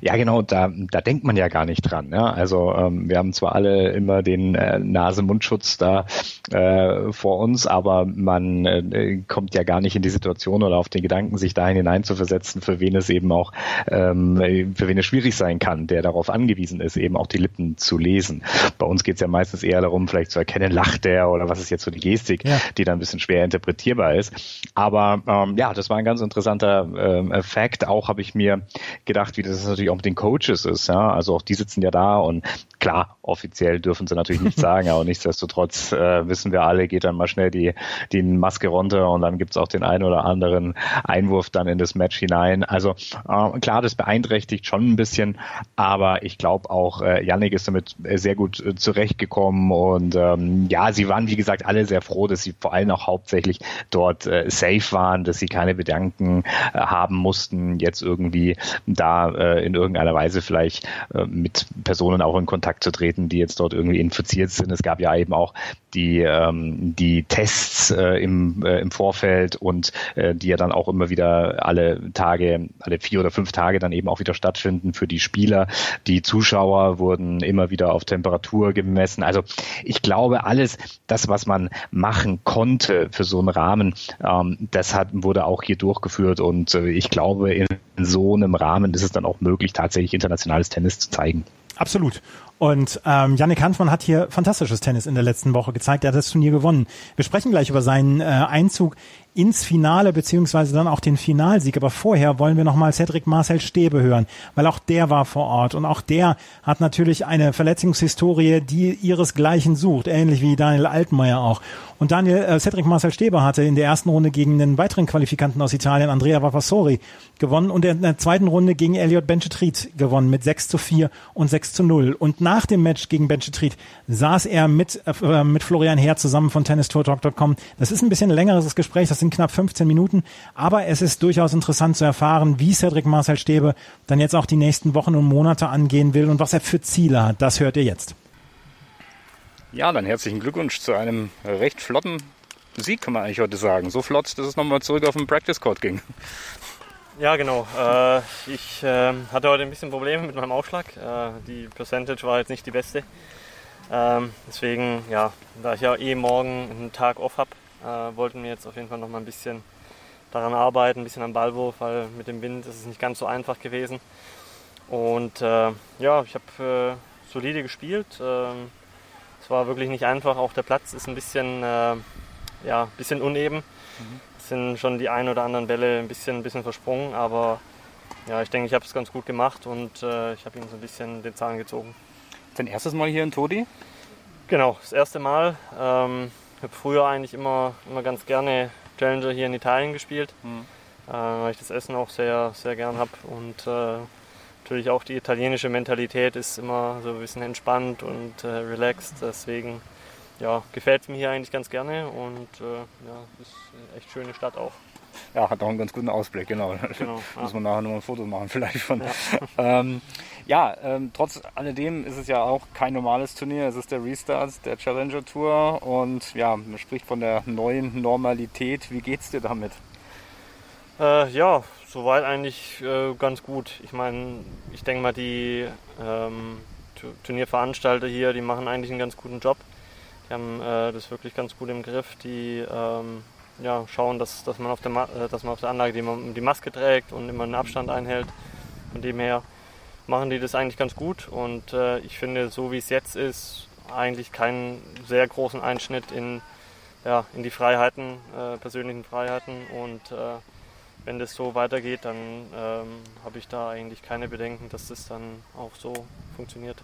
Ja, genau, da, da denkt man ja gar nicht dran. Ja? Also ähm, wir haben zwar alle immer den äh, Nase-Mundschutz da äh, vor uns, aber man äh, kommt ja gar nicht in die Situation oder auf den Gedanken, sich dahin hineinzuversetzen, für wen es eben auch, ähm, für wen es schwierig sein kann, der darauf angewiesen ist, eben auch die Lippen zu lesen. Bei uns geht es ja meistens eher darum, vielleicht zu erkennen, lacht der oder was ist jetzt so die Gestik, Ja. die dann ein bisschen schwer interpretierbar ist. Aber ähm, ja, das war ein ganz interessanter ähm, Fact. Auch habe ich mir gedacht, wie das natürlich auch mit den Coaches ist. Ja? Also auch die sitzen ja da und klar, offiziell dürfen sie natürlich nichts sagen, aber nichtsdestotrotz äh, wissen wir alle, geht dann mal schnell die, die Maske runter und dann gibt's auch den einen oder anderen Einwurf dann in das Match hinein. Also äh, klar, das beeinträchtigt schon ein bisschen, aber ich glaube auch, äh, Yannick ist damit sehr gut äh, zurechtgekommen und ähm, ja, sie waren wie gesagt alle sehr froh, dass sie vor allem auch hauptsächlich dort äh, safe waren, dass sie keine Bedenken äh, haben mussten, jetzt irgendwie da äh, in irgendeiner Weise vielleicht äh, mit Personen auch in Kontakt zu treten, die jetzt dort irgendwie infiziert sind. Es gab ja eben auch die, ähm, die Tests äh, im, äh, im Vorfeld und äh, die ja dann auch immer wieder alle Tage, alle vier oder fünf Tage dann eben auch wieder stattfinden für die Spieler. Die Zuschauer wurden immer wieder auf Temperatur gemessen. Also ich glaube, alles das, was man machen konnte für so einen Rahmen, ähm, das hat, wurde auch hier durchgeführt und äh, ich glaube, in so einem Rahmen ist es dann auch möglich, tatsächlich internationales Tennis zu zeigen. Absolut. Und ähm, Yannick Hanfmann hat hier fantastisches Tennis in der letzten Woche gezeigt. Er hat das Turnier gewonnen. Wir sprechen gleich über seinen äh, Einzug ins Finale beziehungsweise dann auch den Finalsieg. Aber vorher wollen wir nochmal Cedric Marcel Stäbe hören, weil auch der war vor Ort und auch der hat natürlich eine Verletzungshistorie, die ihresgleichen sucht, ähnlich wie Daniel Altmaier auch. Und Daniel äh, Cedric Marcel Stäbe hatte in der ersten Runde gegen den weiteren Qualifikanten aus Italien, Andrea Vavassori, gewonnen und in der zweiten Runde gegen Elliot Benchetrit gewonnen mit 6 zu 4 und 6 zu 0. Und nach dem Match gegen Benchetrit saß er mit, äh, mit Florian Herr zusammen von tennistourtalk.com. Das ist ein bisschen längeres Gespräch, das sind knapp 15 Minuten, aber es ist durchaus interessant zu erfahren, wie Cedric Marcel Stäbe dann jetzt auch die nächsten Wochen und Monate angehen will und was er für Ziele hat. Das hört ihr jetzt. Ja, dann herzlichen Glückwunsch zu einem recht flotten Sieg, kann man eigentlich heute sagen. So flott, dass es nochmal zurück auf den Practice Court ging. Ja, genau. Äh, ich äh, hatte heute ein bisschen Probleme mit meinem Aufschlag. Äh, die Percentage war jetzt nicht die beste. Ähm, deswegen, ja, da ich ja eh morgen einen Tag off habe, äh, wollten wir jetzt auf jeden Fall noch mal ein bisschen daran arbeiten, ein bisschen am Ballwurf, weil mit dem Wind ist es nicht ganz so einfach gewesen. Und äh, ja, ich habe äh, solide gespielt. Ähm, es war wirklich nicht einfach. Auch der Platz ist ein bisschen, ja, bisschen uneben. Mhm. Sind schon die ein oder anderen Bälle ein bisschen, ein bisschen versprungen, aber ja, ich denke, ich habe es ganz gut gemacht und äh, ich habe ihn so ein bisschen den Zahn gezogen. Dein erstes Mal hier in Todi? Genau, das erste Mal. Ähm, ich habe früher eigentlich immer, immer ganz gerne Challenger hier in Italien gespielt, mhm. äh, weil ich das Essen auch sehr, sehr gern habe. Und äh, natürlich auch die italienische Mentalität ist immer so ein bisschen entspannt und äh, relaxed. Deswegen ja, gefällt es mir hier eigentlich ganz gerne und äh, ja, ist eine echt schöne Stadt auch. Ja, hat auch einen ganz guten Ausblick, genau. genau (laughs) Muss man nachher noch ein Foto machen, (laughs) vielleicht von. Ja, (laughs) ähm, ja ähm, trotz alledem ist es ja auch kein normales Turnier. Es ist der Restart der Challenger Tour und ja, man spricht von der neuen Normalität. Wie geht's dir damit? Äh, ja, soweit eigentlich äh, ganz gut. Ich meine, ich denke mal, die ähm, Turnierveranstalter hier, die machen eigentlich einen ganz guten Job. Die haben äh, das wirklich ganz gut im Griff. Die ähm, ja, schauen, dass, dass, man auf der äh, dass man auf der Anlage die, die Maske trägt und immer einen Abstand einhält. Von dem her machen die das eigentlich ganz gut und äh, ich finde, so wie es jetzt ist, eigentlich keinen sehr großen Einschnitt in, ja, in die Freiheiten, äh, persönlichen Freiheiten und äh, wenn das so weitergeht, dann ähm, habe ich da eigentlich keine Bedenken, dass das dann auch so funktioniert.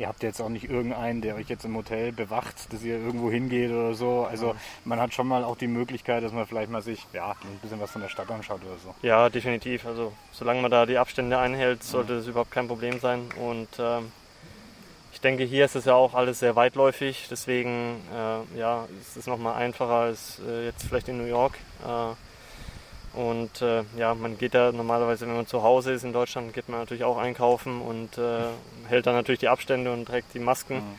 Ihr habt jetzt auch nicht irgendeinen, der euch jetzt im Hotel bewacht, dass ihr irgendwo hingeht oder so. Also man hat schon mal auch die Möglichkeit, dass man vielleicht mal sich ja, ein bisschen was von der Stadt anschaut oder so. Ja, definitiv. Also solange man da die Abstände einhält, sollte das überhaupt kein Problem sein. Und ähm, ich denke, hier ist es ja auch alles sehr weitläufig. Deswegen äh, ja, ist es nochmal einfacher als äh, jetzt vielleicht in New York. Äh, und äh, ja, man geht ja normalerweise, wenn man zu Hause ist in Deutschland, geht man natürlich auch einkaufen und äh, hält dann natürlich die Abstände und trägt die Masken. Mhm.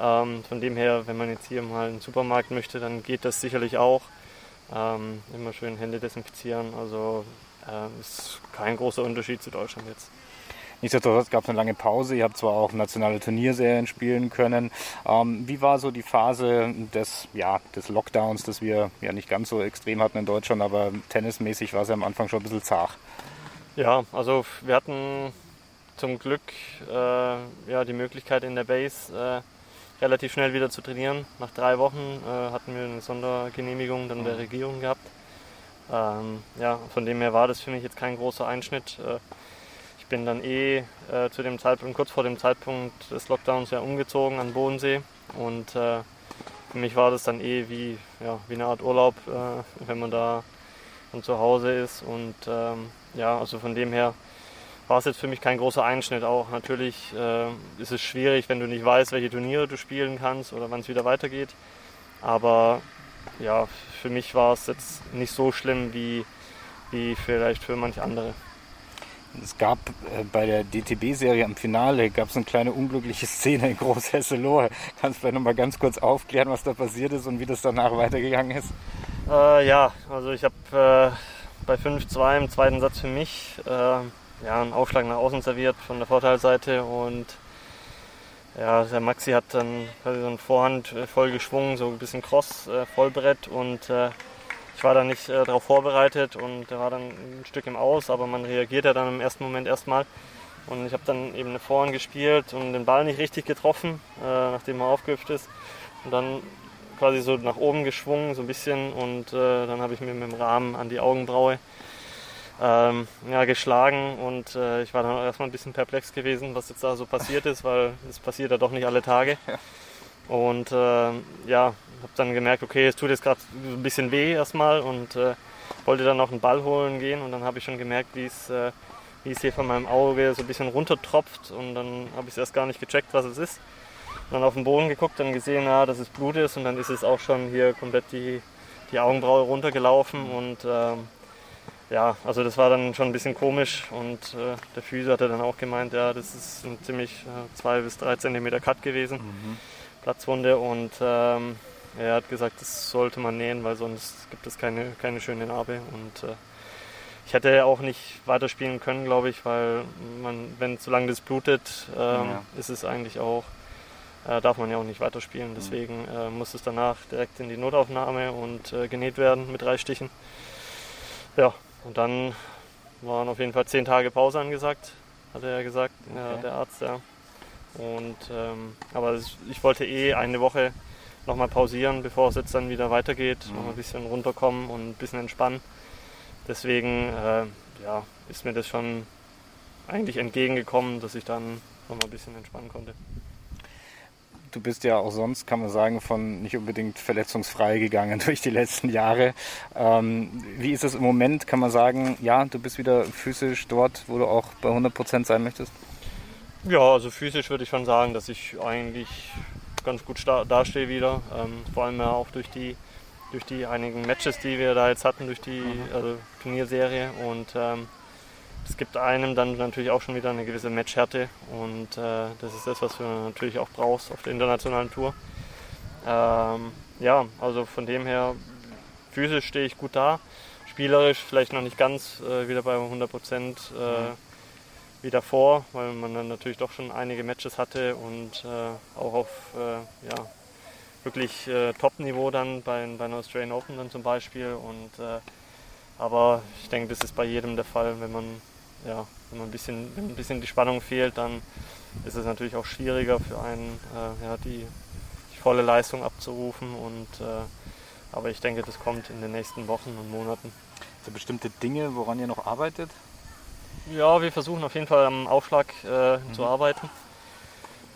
Ähm, von dem her, wenn man jetzt hier mal einen Supermarkt möchte, dann geht das sicherlich auch. Ähm, immer schön Hände desinfizieren. Also äh, ist kein großer Unterschied zu Deutschland jetzt. Nichtsdestotrotz gab es eine lange Pause. Ihr habt zwar auch nationale Turnierserien spielen können. Ähm, wie war so die Phase des, ja, des Lockdowns, das wir ja nicht ganz so extrem hatten in Deutschland, aber tennismäßig war es ja am Anfang schon ein bisschen zart. Ja, also wir hatten zum Glück äh, ja, die Möglichkeit in der Base äh, relativ schnell wieder zu trainieren. Nach drei Wochen äh, hatten wir eine Sondergenehmigung dann der mhm. Regierung gehabt. Ähm, ja, von dem her war das für mich jetzt kein großer Einschnitt. Bin dann eh äh, zu dem Zeitpunkt, kurz vor dem Zeitpunkt des Lockdowns ja umgezogen an Bodensee und äh, für mich war das dann eh wie, ja, wie eine Art Urlaub, äh, wenn man da dann zu Hause ist und ähm, ja, also von dem her war es jetzt für mich kein großer Einschnitt. Auch natürlich äh, ist es schwierig, wenn du nicht weißt, welche Turniere du spielen kannst oder wann es wieder weitergeht. Aber ja, für mich war es jetzt nicht so schlimm wie, wie vielleicht für manche andere. Es gab äh, bei der DTB-Serie im Finale gab es eine kleine unglückliche Szene in Großhesselohe. Kannst du vielleicht noch mal ganz kurz aufklären, was da passiert ist und wie das danach weitergegangen ist? Äh, ja, also ich habe äh, bei 5-2 im zweiten Satz für mich äh, ja, einen Aufschlag nach außen serviert von der Vorteilseite und ja, der Maxi hat dann quasi so eine Vorhand äh, voll geschwungen, so ein bisschen Cross, Vollbrett und ich war da nicht äh, darauf vorbereitet und war dann ein Stück im Aus, aber man reagiert ja dann im ersten Moment erstmal. Und ich habe dann eben eine Vorhand gespielt und den Ball nicht richtig getroffen, äh, nachdem er aufgehüpft ist. Und dann quasi so nach oben geschwungen, so ein bisschen. Und äh, dann habe ich mir mit dem Rahmen an die Augenbraue ähm, ja, geschlagen. Und äh, ich war dann auch erstmal ein bisschen perplex gewesen, was jetzt da so passiert ist, weil das passiert ja doch nicht alle Tage. Und äh, ja, habe dann gemerkt, okay, es tut jetzt gerade ein bisschen weh erstmal und äh, wollte dann noch einen Ball holen gehen und dann habe ich schon gemerkt, wie es äh, wie es hier von meinem Auge so ein bisschen runtertropft und dann habe ich es erst gar nicht gecheckt, was es ist. Und dann auf den Boden geguckt, dann gesehen, ja, dass es Blut ist und dann ist es auch schon hier komplett die, die Augenbraue runtergelaufen und ähm, ja, also das war dann schon ein bisschen komisch und äh, der Physio hatte dann auch gemeint, ja, das ist ein ziemlich äh, zwei bis drei Zentimeter Cut gewesen. Mhm. Platzwunde und ähm, er hat gesagt, das sollte man nähen, weil sonst gibt es keine, keine schöne Narbe. Und äh, ich hätte auch nicht weiterspielen können, glaube ich, weil man, wenn solange das blutet, ähm, ja. ist es eigentlich auch, äh, darf man ja auch nicht weiterspielen. Deswegen äh, muss es danach direkt in die Notaufnahme und äh, genäht werden mit drei Stichen. Ja, und dann waren auf jeden Fall zehn Tage Pause angesagt, hat er ja gesagt, okay. der Arzt, ja. Und, ähm, aber ich wollte eh eine Woche nochmal pausieren, bevor es jetzt dann wieder weitergeht, mhm. nochmal ein bisschen runterkommen und ein bisschen entspannen. Deswegen äh, ja, ist mir das schon eigentlich entgegengekommen, dass ich dann nochmal ein bisschen entspannen konnte. Du bist ja auch sonst, kann man sagen, von nicht unbedingt verletzungsfrei gegangen (laughs) durch die letzten Jahre. Ähm, wie ist es im Moment? Kann man sagen, ja, du bist wieder physisch dort, wo du auch bei 100 Prozent sein möchtest? Ja, also physisch würde ich schon sagen, dass ich eigentlich ganz gut dastehe wieder. Ähm, vor allem ja auch durch die, durch die einigen Matches, die wir da jetzt hatten, durch die mhm. also Turnierserie. Und ähm, es gibt einem dann natürlich auch schon wieder eine gewisse Matchhärte. Und äh, das ist das, was du natürlich auch brauchst auf der internationalen Tour. Ähm, ja, also von dem her, physisch stehe ich gut da. Spielerisch vielleicht noch nicht ganz äh, wieder bei 100 Prozent. Äh, mhm wie davor, weil man dann natürlich doch schon einige Matches hatte und äh, auch auf äh, ja, wirklich äh, Top-Niveau dann bei, bei einer Australian Open dann zum Beispiel. Und, äh, aber ich denke, das ist bei jedem der Fall, wenn man, ja, wenn man ein bisschen, wenn ein bisschen die Spannung fehlt, dann ist es natürlich auch schwieriger für einen, äh, ja, die, die, volle Leistung abzurufen. Und, äh, aber ich denke, das kommt in den nächsten Wochen und Monaten. So bestimmte Dinge, woran ihr noch arbeitet? Ja, wir versuchen auf jeden Fall am Aufschlag äh, mhm. zu arbeiten.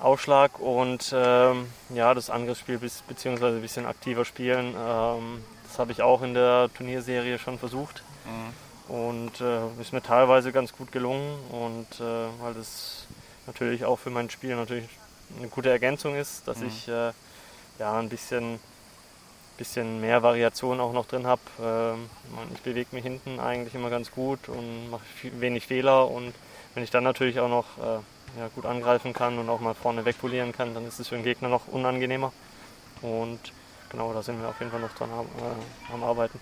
Aufschlag und ähm, ja, das Angriffsspiel beziehungsweise ein bisschen aktiver spielen. Ähm, das habe ich auch in der Turnierserie schon versucht. Mhm. Und äh, ist mir teilweise ganz gut gelungen. Und äh, weil das natürlich auch für mein Spiel natürlich eine gute Ergänzung ist, dass mhm. ich äh, ja ein bisschen bisschen mehr Variation auch noch drin habe. Ähm, ich bewege mich hinten eigentlich immer ganz gut und mache wenig Fehler und wenn ich dann natürlich auch noch äh, ja, gut angreifen kann und auch mal vorne wegpolieren kann, dann ist es für den Gegner noch unangenehmer. Und genau, da sind wir auf jeden Fall noch dran äh, am Arbeiten.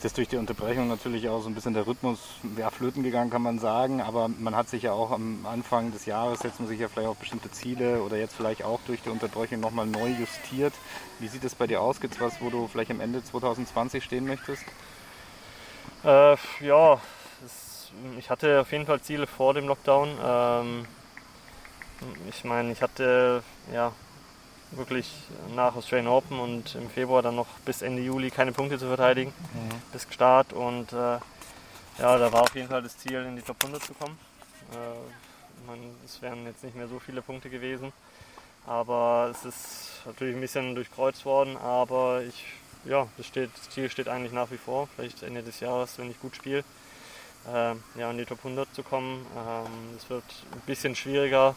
Jetzt ist durch die Unterbrechung natürlich auch so ein bisschen der Rhythmus ja, flöten gegangen, kann man sagen. Aber man hat sich ja auch am Anfang des Jahres, setzt man sich ja vielleicht auch bestimmte Ziele oder jetzt vielleicht auch durch die Unterbrechung nochmal neu justiert. Wie sieht es bei dir aus? Gibt es was, wo du vielleicht am Ende 2020 stehen möchtest? Äh, ja, das, ich hatte auf jeden Fall Ziele vor dem Lockdown. Ähm, ich meine, ich hatte ja wirklich nach Australian Open und im Februar dann noch bis Ende Juli keine Punkte zu verteidigen mhm. bis Start und äh, ja, da war auf jeden Fall das Ziel, in die Top 100 zu kommen. Äh, man, es wären jetzt nicht mehr so viele Punkte gewesen, aber es ist natürlich ein bisschen durchkreuzt worden, aber ich, ja, das, steht, das Ziel steht eigentlich nach wie vor, vielleicht Ende des Jahres, wenn ich gut spiele, äh, ja, in die Top 100 zu kommen. Ähm, es wird ein bisschen schwieriger,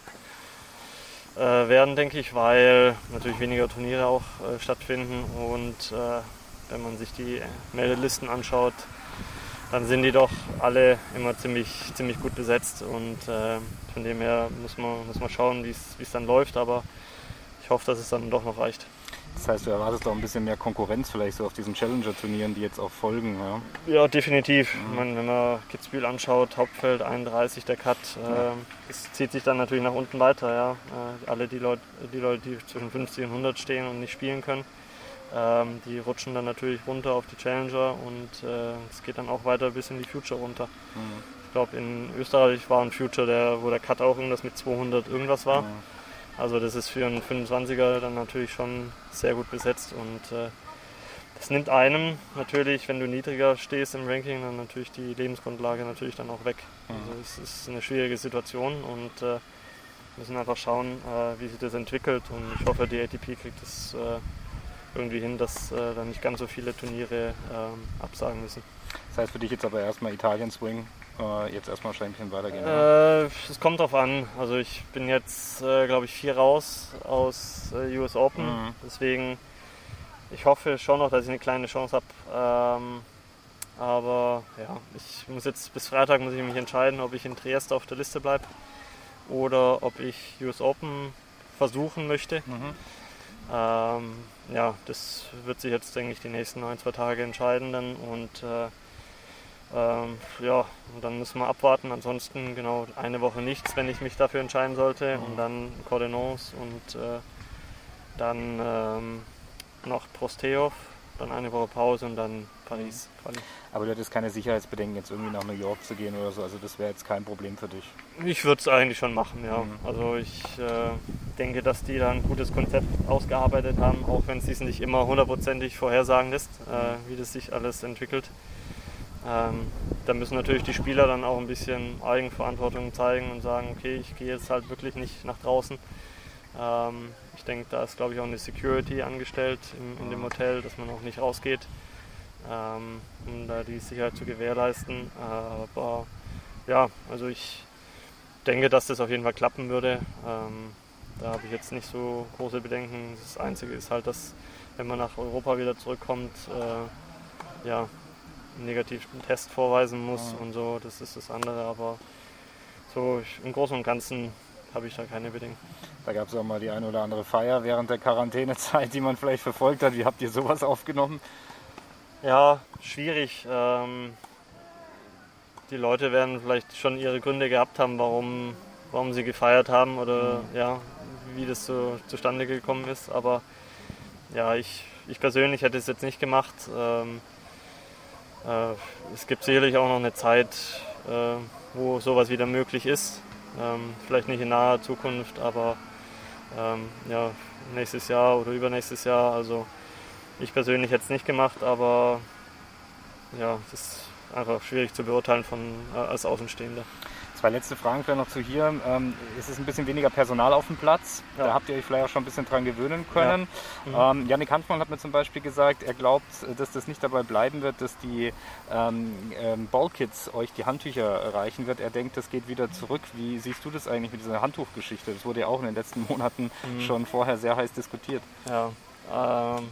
äh, werden, denke ich, weil natürlich weniger Turniere auch äh, stattfinden und äh, wenn man sich die Meldelisten anschaut, dann sind die doch alle immer ziemlich, ziemlich gut besetzt und äh, von dem her muss man, muss man schauen, wie es dann läuft, aber ich hoffe, dass es dann doch noch reicht. Das heißt, du erwartest auch ein bisschen mehr Konkurrenz vielleicht so auf diesen Challenger-Turnieren, die jetzt auch folgen. Ja, ja definitiv. Mhm. Meine, wenn man Kitzbühel anschaut, Hauptfeld 31, der Cut, ja. äh, es zieht sich dann natürlich nach unten weiter. Ja. Äh, alle die Leute, die Leute, die zwischen 50 und 100 stehen und nicht spielen können, ähm, die rutschen dann natürlich runter auf die Challenger und äh, es geht dann auch weiter bis in die Future runter. Mhm. Ich glaube, in Österreich war ein Future, der, wo der Cut auch irgendwas mit 200 irgendwas war. Mhm. Also das ist für einen 25er dann natürlich schon sehr gut besetzt und äh, das nimmt einem natürlich, wenn du niedriger stehst im Ranking, dann natürlich die Lebensgrundlage natürlich dann auch weg. Mhm. Also es ist eine schwierige Situation und äh, müssen einfach schauen, äh, wie sich das entwickelt und ich hoffe, die ATP kriegt es äh, irgendwie hin, dass äh, dann nicht ganz so viele Turniere ähm, absagen müssen. Das heißt für dich jetzt aber erstmal Italien Swing äh, jetzt erstmal wahrscheinlich ein bisschen weitergehen? Äh, es kommt drauf an. Also ich bin jetzt, äh, glaube ich, vier raus aus äh, US Open. Mhm. Deswegen, ich hoffe schon noch, dass ich eine kleine Chance habe. Ähm, aber ja, ich muss jetzt bis Freitag muss ich mich entscheiden, ob ich in Trieste auf der Liste bleibe oder ob ich US Open versuchen möchte. Mhm. Ähm, ja, das wird sich jetzt, denke ich, die nächsten ein, zwei Tage entscheiden dann und äh, ähm, ja, dann müssen wir abwarten. Ansonsten genau eine Woche nichts, wenn ich mich dafür entscheiden sollte. Und dann Cordenons und äh, dann ähm, noch Prosteov, dann eine Woche Pause und dann Paris. Quali. Aber du hättest keine Sicherheitsbedenken, jetzt irgendwie nach New York zu gehen oder so. Also das wäre jetzt kein Problem für dich. Ich würde es eigentlich schon machen, ja. Mhm. Also ich äh, denke, dass die da ein gutes Konzept ausgearbeitet haben, auch wenn es sich nicht immer hundertprozentig vorhersagen lässt, äh, wie das sich alles entwickelt. Ähm, da müssen natürlich die Spieler dann auch ein bisschen Eigenverantwortung zeigen und sagen, okay, ich gehe jetzt halt wirklich nicht nach draußen. Ähm, ich denke, da ist, glaube ich, auch eine Security angestellt in, in dem Hotel, dass man auch nicht rausgeht, ähm, um da die Sicherheit zu gewährleisten. Aber ja, also ich denke, dass das auf jeden Fall klappen würde. Ähm, da habe ich jetzt nicht so große Bedenken. Das Einzige ist halt, dass wenn man nach Europa wieder zurückkommt, äh, ja, einen negativen Test vorweisen muss ja. und so, das ist das andere. Aber so im Großen und Ganzen habe ich da keine Bedenken. Da gab es auch mal die eine oder andere Feier während der Quarantänezeit, die man vielleicht verfolgt hat. Wie habt ihr sowas aufgenommen? Ja, schwierig. Ähm, die Leute werden vielleicht schon ihre Gründe gehabt haben, warum, warum sie gefeiert haben oder mhm. ja, wie das so zustande gekommen ist. Aber ja, ich, ich persönlich hätte es jetzt nicht gemacht. Ähm, äh, es gibt sicherlich auch noch eine Zeit, äh, wo sowas wieder möglich ist. Ähm, vielleicht nicht in naher Zukunft, aber ähm, ja, nächstes Jahr oder übernächstes Jahr. Also ich persönlich hätte es nicht gemacht, aber ja, das ist einfach schwierig zu beurteilen von, äh, als Außenstehender. Zwei letzte Fragen vielleicht noch zu hier. Ähm, es ist ein bisschen weniger Personal auf dem Platz. Ja. Da habt ihr euch vielleicht auch schon ein bisschen dran gewöhnen können. Ja. Mhm. Ähm, Janik Hanfmann hat mir zum Beispiel gesagt, er glaubt, dass das nicht dabei bleiben wird, dass die ähm, ähm, Ballkids euch die Handtücher reichen wird. Er denkt, das geht wieder zurück. Wie siehst du das eigentlich mit dieser Handtuchgeschichte? Das wurde ja auch in den letzten Monaten mhm. schon vorher sehr heiß diskutiert. Ja, ähm,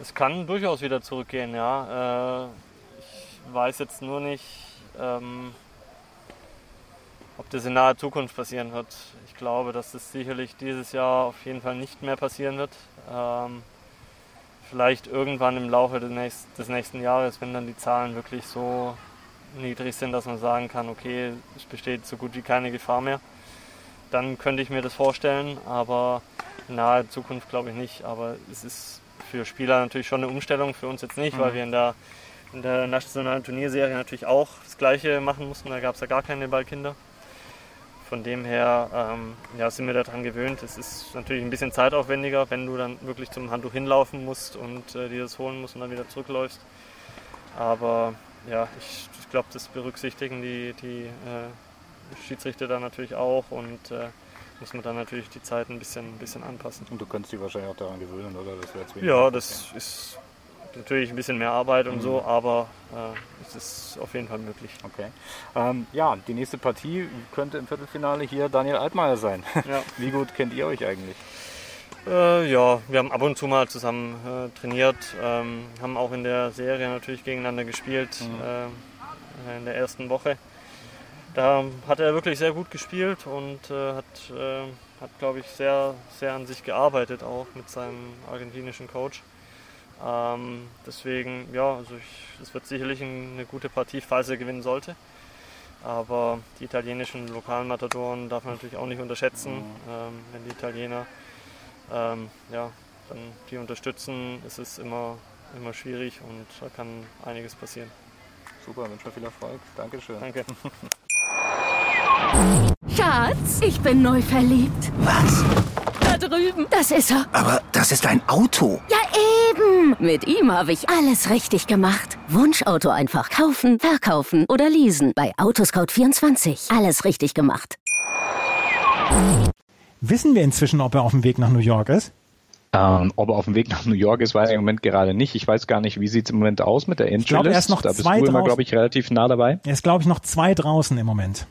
es kann durchaus wieder zurückgehen, ja. Äh, ich weiß jetzt nur nicht, ähm, ob das in naher Zukunft passieren wird. Ich glaube, dass das sicherlich dieses Jahr auf jeden Fall nicht mehr passieren wird. Ähm, vielleicht irgendwann im Laufe des, nächst, des nächsten Jahres, wenn dann die Zahlen wirklich so niedrig sind, dass man sagen kann, okay, es besteht so gut wie keine Gefahr mehr. Dann könnte ich mir das vorstellen, aber in naher Zukunft glaube ich nicht. Aber es ist für Spieler natürlich schon eine Umstellung, für uns jetzt nicht, mhm. weil wir in der, in der nationalen Turnierserie natürlich auch das Gleiche machen mussten. Da gab es ja gar keine Ballkinder. Von dem her ähm, ja, sind wir daran gewöhnt. Es ist natürlich ein bisschen zeitaufwendiger, wenn du dann wirklich zum Handtuch hinlaufen musst und äh, dir das holen musst und dann wieder zurückläufst. Aber ja, ich, ich glaube, das berücksichtigen die, die äh, Schiedsrichter dann natürlich auch und äh, muss man dann natürlich die Zeit ein bisschen, ein bisschen anpassen. Und du könntest dich wahrscheinlich auch daran gewöhnen, oder? Das ja, das ist natürlich ein bisschen mehr Arbeit und mhm. so, aber äh, es ist auf jeden Fall möglich. Okay. Ähm, ja, die nächste Partie könnte im Viertelfinale hier Daniel Altmaier sein. (laughs) Ja. Wie gut kennt ihr euch eigentlich? Äh, ja, wir haben ab und zu mal zusammen äh, trainiert, ähm, haben auch in der Serie natürlich gegeneinander gespielt mhm. Äh, in der ersten Woche. Da hat er wirklich sehr gut gespielt und äh, hat, äh, hat glaube ich, sehr, sehr an sich gearbeitet, auch mit seinem argentinischen Coach. Ähm, deswegen, ja, also es wird sicherlich eine gute Partie, falls er gewinnen sollte. Aber die italienischen Lokalmatadoren darf man natürlich auch nicht unterschätzen. Mhm. Ähm, wenn die Italiener ähm, ja, dann die unterstützen, ist es immer, immer schwierig und da kann einiges passieren. Super, wünsche mir viel Erfolg. Dankeschön. Danke. (laughs) Schatz, ich bin neu verliebt. Was? Da drüben. Das ist er. Aber das ist ein Auto. Ja, eben. Mit ihm habe ich alles richtig gemacht. Wunschauto einfach kaufen, verkaufen oder leasen. Bei Autoscout24. Alles richtig gemacht. Wissen wir inzwischen, ob er auf dem Weg nach New York ist? Ähm, ob er auf dem Weg nach New York ist, weiß ich im Moment gerade nicht. Ich weiß gar nicht, wie sieht es im Moment aus mit der Endlist. Ich glaube, er ist noch da zwei bist du immer, glaube ich, relativ nah dabei. Er ist, glaube ich, noch zwei draußen im Moment.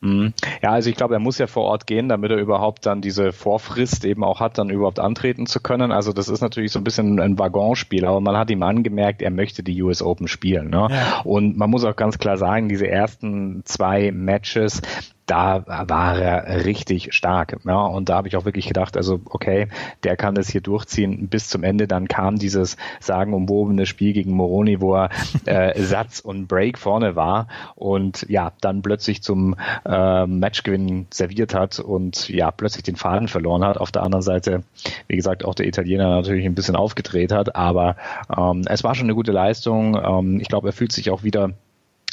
Mhm. Ja, also ich glaube, er muss ja vor Ort gehen, damit er überhaupt dann diese Vorfrist eben auch hat, dann überhaupt antreten zu können. Also das ist natürlich so ein bisschen ein Waggonspiel, aber man hat ihm angemerkt, er möchte die US Open spielen. Ne? Ja. Und man muss auch ganz klar sagen, diese ersten zwei Matches, da war er richtig stark. Ja, und da habe ich auch wirklich gedacht, also okay, der kann das hier durchziehen bis zum Ende. Dann kam dieses sagenumwobene Spiel gegen Moroni, wo er äh, (laughs) Satz und Break vorne war und ja, dann plötzlich zum äh, Matchgewinn serviert hat und ja, plötzlich den Faden verloren hat. Auf der anderen Seite, wie gesagt, auch der Italiener natürlich ein bisschen aufgedreht hat, aber ähm, es war schon eine gute Leistung. Ähm, ich glaube, er fühlt sich auch wieder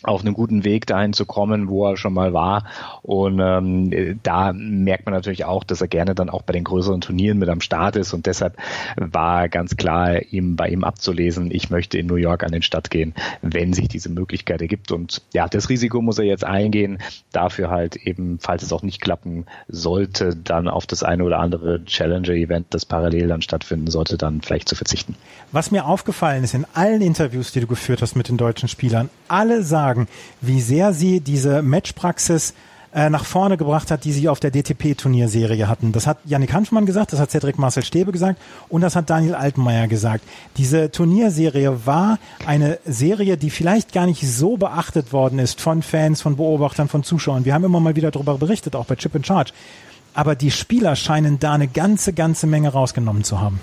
auf einem guten Weg dahin zu kommen, wo er schon mal war. Und ähm, da merkt man natürlich auch, dass er gerne dann auch bei den größeren Turnieren mit am Start ist. Und deshalb war ganz klar, ihm bei ihm abzulesen, ich möchte in New York an den Start gehen, wenn sich diese Möglichkeit ergibt. Und ja, das Risiko muss er jetzt eingehen. Dafür halt eben, falls es auch nicht klappen sollte, dann auf das eine oder andere Challenger-Event, das parallel dann stattfinden sollte, dann vielleicht zu verzichten. Was mir aufgefallen ist in allen Interviews, die du geführt hast mit den deutschen Spielern, alle sagen, sagen, wie sehr sie diese Matchpraxis äh, nach vorne gebracht hat, die sie auf der DTP-Turnierserie hatten. Das hat Yannick Hanfmann gesagt, das hat Cedric Marcel Stäbe gesagt und das hat Daniel Altmaier gesagt. Diese Turnierserie war eine Serie, die vielleicht gar nicht so beachtet worden ist von Fans, von Beobachtern, von Zuschauern. Wir haben immer mal wieder darüber berichtet, auch bei Chip in Charge. Aber die Spieler scheinen da eine ganze, ganze Menge rausgenommen zu haben.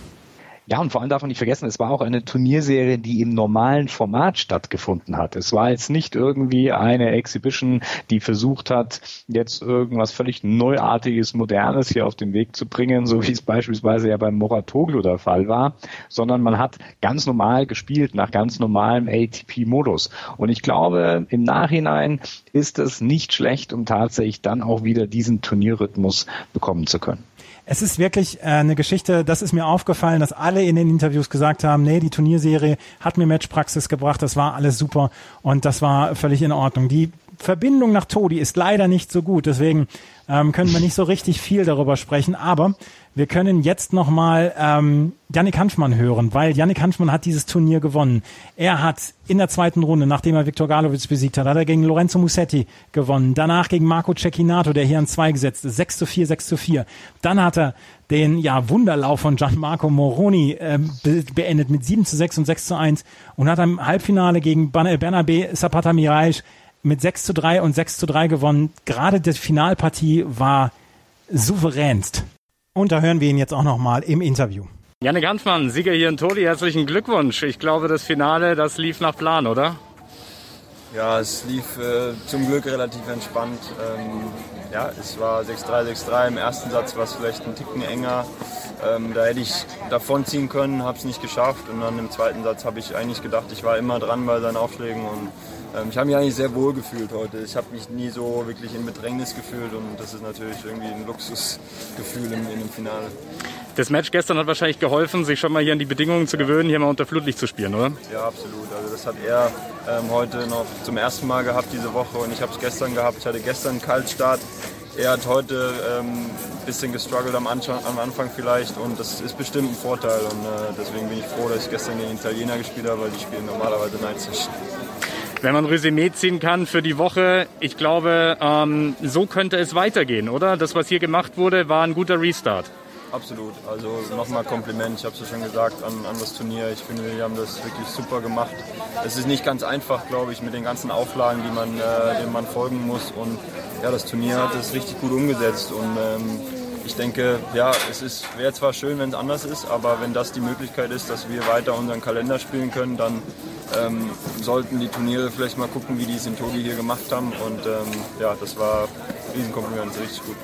Ja, und vor allem darf man nicht vergessen, es war auch eine Turnierserie, die im normalen Format stattgefunden hat. Es war jetzt nicht irgendwie eine Exhibition, die versucht hat, jetzt irgendwas völlig Neuartiges, Modernes hier auf den Weg zu bringen, so wie es beispielsweise ja beim Moratoglu der Fall war, sondern man hat ganz normal gespielt, nach ganz normalem ATP-Modus. Und ich glaube, im Nachhinein ist es nicht schlecht, um tatsächlich dann auch wieder diesen Turnierrhythmus bekommen zu können. Es ist wirklich äh, eine Geschichte, das ist mir aufgefallen, dass alle in den Interviews gesagt haben, nee, die Turnierserie hat mir Matchpraxis gebracht, das war alles super und das war völlig in Ordnung. Die Verbindung nach Todi ist leider nicht so gut, deswegen ähm, können wir nicht so richtig viel darüber sprechen, aber wir können jetzt nochmal ähm, Yannick Hanfmann hören, weil Yannick Hanfmann hat dieses Turnier gewonnen. Er hat in der zweiten Runde, nachdem er Viktor Galovic besiegt hat, hat er gegen Lorenzo Musetti gewonnen. Danach gegen Marco Cecchinato, der hier an zwei gesetzt ist, 6 zu 4, 6 zu 4. Dann hat er den ja, Wunderlauf von Gianmarco Moroni äh, be beendet mit 7 zu 6 und 6 zu 1 und hat im Halbfinale gegen Bernabe Zapata Miraj mit 6 zu 3 und 6 zu 3 gewonnen. Gerade die Finalpartie war souveränst. Und da hören wir ihn jetzt auch nochmal im Interview. Janne Hanfmann, Sieger hier in Todi, herzlichen Glückwunsch. Ich glaube, das Finale, das lief nach Plan, oder? Ja, es lief äh, zum Glück relativ entspannt. Ähm, ja, es war 6-3, 6-3. Im ersten Satz war es vielleicht ein Ticken enger. Ähm, da hätte ich davonziehen können, habe es nicht geschafft. Und dann im zweiten Satz habe ich eigentlich gedacht, ich war immer dran bei seinen Aufschlägen und ich habe mich eigentlich sehr wohl gefühlt heute. Ich habe mich nie so wirklich in Bedrängnis gefühlt und das ist natürlich irgendwie ein Luxusgefühl in, in dem Finale. Das Match gestern hat wahrscheinlich geholfen, sich schon mal hier an die Bedingungen zu gewöhnen, hier mal unter Flutlicht zu spielen, oder? Ja, absolut. Also das hat er ähm, heute noch zum ersten Mal gehabt diese Woche und ich habe es gestern gehabt. Ich hatte gestern einen Kaltstart. Er hat heute ein ähm, bisschen gestruggelt am Anfang, am Anfang, vielleicht und das ist bestimmt ein Vorteil und äh, deswegen bin ich froh, dass ich gestern gegen Italiener gespielt habe, weil die spielen normalerweise Night Session. Wenn man Resümee ziehen kann für die Woche, ich glaube, ähm, so könnte es weitergehen, oder? Das, was hier gemacht wurde, war ein guter Restart. Absolut. Also nochmal Kompliment, ich habe es ja schon gesagt, an, an das Turnier. Ich finde, wir haben das wirklich super gemacht. Es ist nicht ganz einfach, glaube ich, mit den ganzen Auflagen, die man, äh, denen man folgen muss. Und ja, das Turnier hat es richtig gut umgesetzt. Und ähm, ich denke, ja, es wäre zwar schön, wenn es anders ist, aber wenn das die Möglichkeit ist, dass wir weiter unseren Kalender spielen können, dann ähm, sollten die Turniere vielleicht mal gucken, wie die es in Togi hier gemacht haben. Und ähm, ja, das war Riesenkompliment, richtig gut.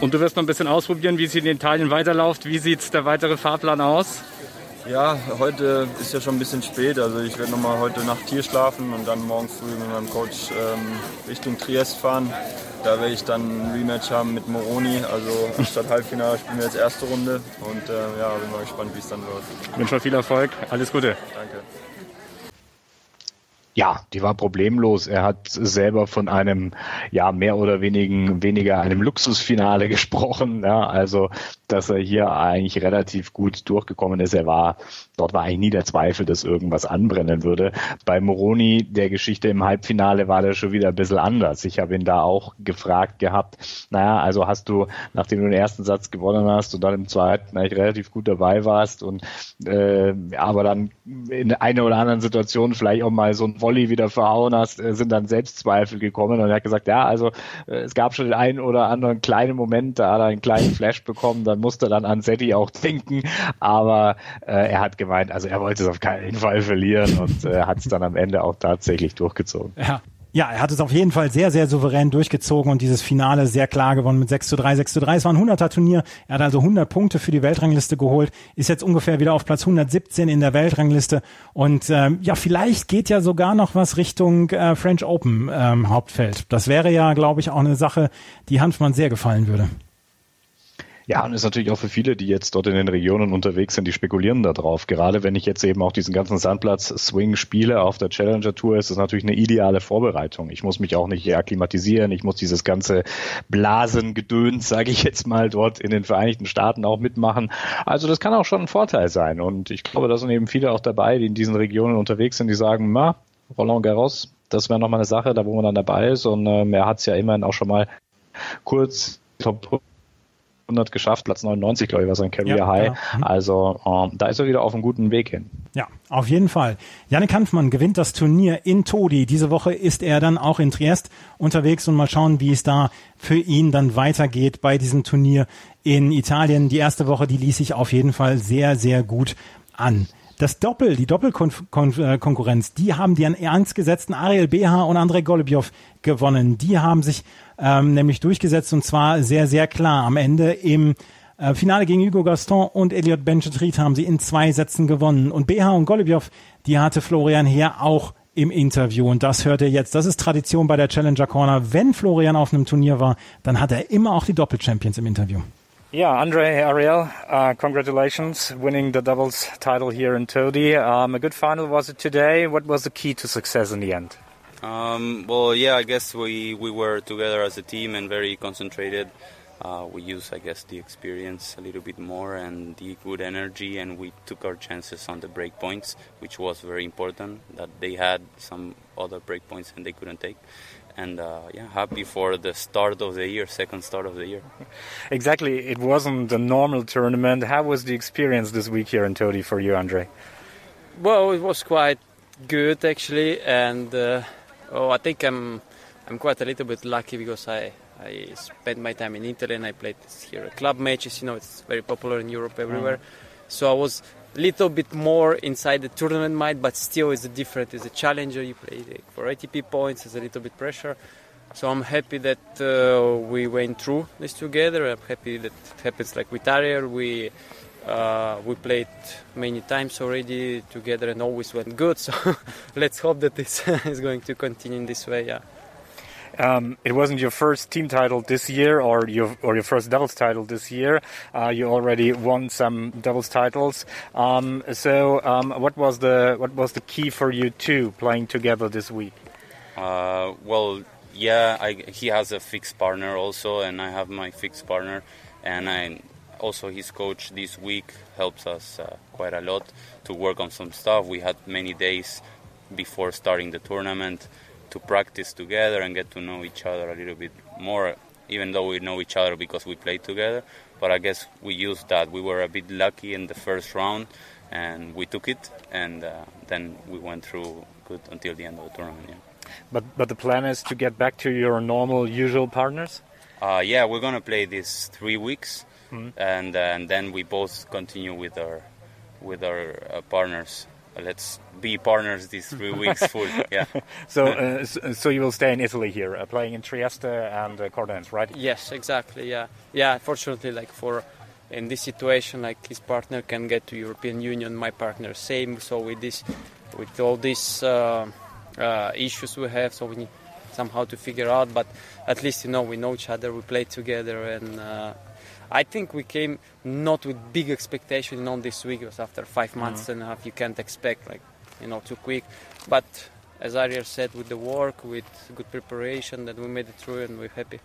Und du wirst noch ein bisschen ausprobieren, wie es in Italien weiterläuft. Wie sieht der weitere Fahrplan aus? Ja, heute ist ja schon ein bisschen spät. Also ich werde nochmal heute Nacht hier schlafen und dann morgen früh mit meinem Coach ähm, Richtung Triest fahren. Da werde ich dann ein Rematch haben mit Moroni. Also anstatt (laughs) Halbfinale spielen wir jetzt erste Runde. Und äh, ja, bin mal gespannt, wie es dann wird. Ich wünsche viel Erfolg. Alles Gute. Danke. Ja, die war problemlos. Er hat selber von einem, ja, mehr oder wenigen, weniger einem Luxusfinale (laughs) gesprochen. Ja, also dass er hier eigentlich relativ gut durchgekommen ist. Er war, dort war eigentlich nie der Zweifel, dass irgendwas anbrennen würde. Bei Moroni, der Geschichte im Halbfinale, war das schon wieder ein bisschen anders. Ich habe ihn da auch gefragt gehabt, naja, also hast du, nachdem du den ersten Satz gewonnen hast und dann im zweiten eigentlich relativ gut dabei warst und äh, aber dann in einer oder anderen Situation vielleicht auch mal so ein Volley wieder verhauen hast, äh, sind dann Selbstzweifel gekommen und er hat gesagt, ja, also äh, es gab schon den einen oder anderen kleinen Moment, da hat er einen kleinen Flash bekommen, dann musste dann an Setti auch denken, aber äh, er hat gemeint, also er wollte es auf keinen Fall verlieren und äh, hat es dann am Ende auch tatsächlich durchgezogen. Ja. Ja, er hat es auf jeden Fall sehr, sehr souverän durchgezogen und dieses Finale sehr klar gewonnen mit 6 zu 3, 6 zu 3. Es war ein 100er Turnier. Er hat also 100 Punkte für die Weltrangliste geholt, ist jetzt ungefähr wieder auf Platz 117 in der Weltrangliste und ähm, ja, vielleicht geht ja sogar noch was Richtung äh, French Open ähm, Hauptfeld. Das wäre ja, glaube ich, auch eine Sache, die Hanfmann sehr gefallen würde. Ja, und ist natürlich auch für viele, die jetzt dort in den Regionen unterwegs sind, die spekulieren da drauf. Gerade wenn ich jetzt eben auch diesen ganzen Sandplatz-Swing spiele auf der Challenger Tour, ist es natürlich eine ideale Vorbereitung. Ich muss mich auch nicht akklimatisieren, ich muss dieses ganze Blasengedöns, sage ich jetzt mal, dort in den Vereinigten Staaten auch mitmachen. Also das kann auch schon ein Vorteil sein. Und ich glaube, da sind eben viele auch dabei, die in diesen Regionen unterwegs sind, die sagen, na, Roland Garros, das wäre nochmal eine Sache, da wo man dann dabei ist. Und ähm, er hat es ja immerhin auch schon mal kurz 100 geschafft, Platz 99, glaube ich, war sein Career ja, High. Ja. Mhm. Also ähm, da ist er wieder auf einem guten Weg hin. Ja, auf jeden Fall. Janik Hanfmann gewinnt das Turnier in Todi. Diese Woche ist er dann auch in Triest unterwegs und mal schauen, wie es da für ihn dann weitergeht bei diesem Turnier in Italien. Die erste Woche, die ließ sich auf jeden Fall sehr, sehr gut an. Das Doppel, die Doppelkonkurrenz, die haben die an ernst gesetzten Ariel BH und Andrei Golubjov gewonnen. Die haben sich ähm, nämlich durchgesetzt und zwar sehr, sehr klar. Am Ende im äh, Finale gegen Hugo Gaston und Elliot Benchetrit haben sie in zwei Sätzen gewonnen. Und BH und Golubjov, die hatte Florian Heer auch im Interview. Und das hört ihr jetzt. Das ist Tradition bei der Challenger Corner. Wenn Florian auf einem Turnier war, dann hat er immer auch die Doppel-Champions im Interview. Yeah, Andre Ariel, uh, congratulations winning the doubles title here in Todi. Um, a good final was it today? What was the key to success in the end? Um, well, yeah, I guess we, we were together as a team and very concentrated. Uh, we used, I guess, the experience a little bit more and the good energy, and we took our chances on the break points, which was very important. That they had some other break points and they couldn't take and uh, yeah, happy for the start of the year, second start of the year. (laughs) Exactly, it wasn't a normal tournament. How was the experience this week here in Todi for you, Andre? Well, it was quite good actually, and uh, oh, I think I'm I'm quite a little bit lucky because I I spent my time in Italy and I played here club matches. You know, it's very popular in Europe everywhere. Mm. So I was little bit more inside the tournament mind, but still it's a different. It's a challenger. You play for ATP points. It's a little bit pressure. So I'm happy that uh, we went through this together. I'm happy that it happens like with Ariel. We uh, we played many times already together and always went good. (laughs) So let's hope that this (laughs) is going to continue in this way. Yeah. Um, it wasn't your first team title this year, or your or your first doubles title this year. Uh, you already won some doubles titles. Um, so, um, what was the what was the key for you two playing together this week? Uh, well, yeah, I, he has a fixed partner also, and I have my fixed partner, and I also his coach this week helps us uh, quite a lot to work on some stuff. We had many days before starting the tournament to practice together and get to know each other a little bit more, even though we know each other because we played together. But I guess we used that. We were a bit lucky in the first round and we took it, and uh, then we went through good until the end of the tournament. Yeah. But but the plan is to get back to your normal, usual partners. Uh, yeah, we're gonna play these three weeks, mm-hmm. and uh, and then we both continue with our with our uh, partners let's be partners these three weeks full. (laughs) Yeah. so, uh, so you will stay in Italy here, uh, playing in Trieste and uh, Cordense, right? Yes, exactly. Yeah, yeah. Fortunately, like for in this situation, like his partner can get to European Union, my partner same. So with this, with all these uh, uh, issues we have, so we need somehow to figure out. But at least you know we know each other, we play together, and uh, I think we came not with big expectation on this week because after five mm-hmm. months mm-hmm. and a half you can't expect like you know too quick. But as Ariel said, with the work, with good preparation, that we made it through and we're happy.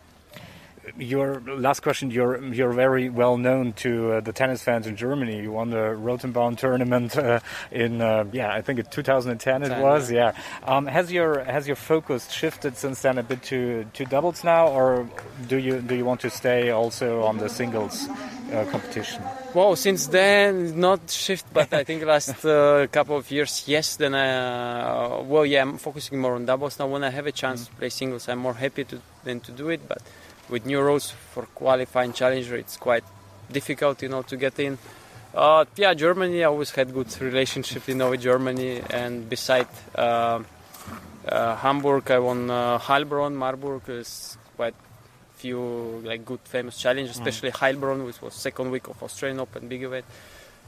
Your last question. You're you're very well known to uh, the tennis fans in Germany. You won the Rotenbaum tournament uh, in uh, yeah, I think in 2010 it was. Yeah. Um, has your has your focus shifted since then a bit to to doubles now, or do you do you want to stay also on the singles uh, competition? Well, since then, not shift, but I think last uh, couple of years, yes. Then, I, uh, well, yeah, I'm focusing more on doubles now. When I have a chance to play singles, I'm more happy to than to do it. But with new rules for qualifying challenger, it's quite difficult, you know, to get in. Uh, yeah, Germany. I always had good relationship, you know, with Germany. And beside uh, uh, Hamburg, I won uh, Heilbronn. Marburg is quite few like good famous challenges, especially mm. Heilbronn, which was second week of Australian Open big event.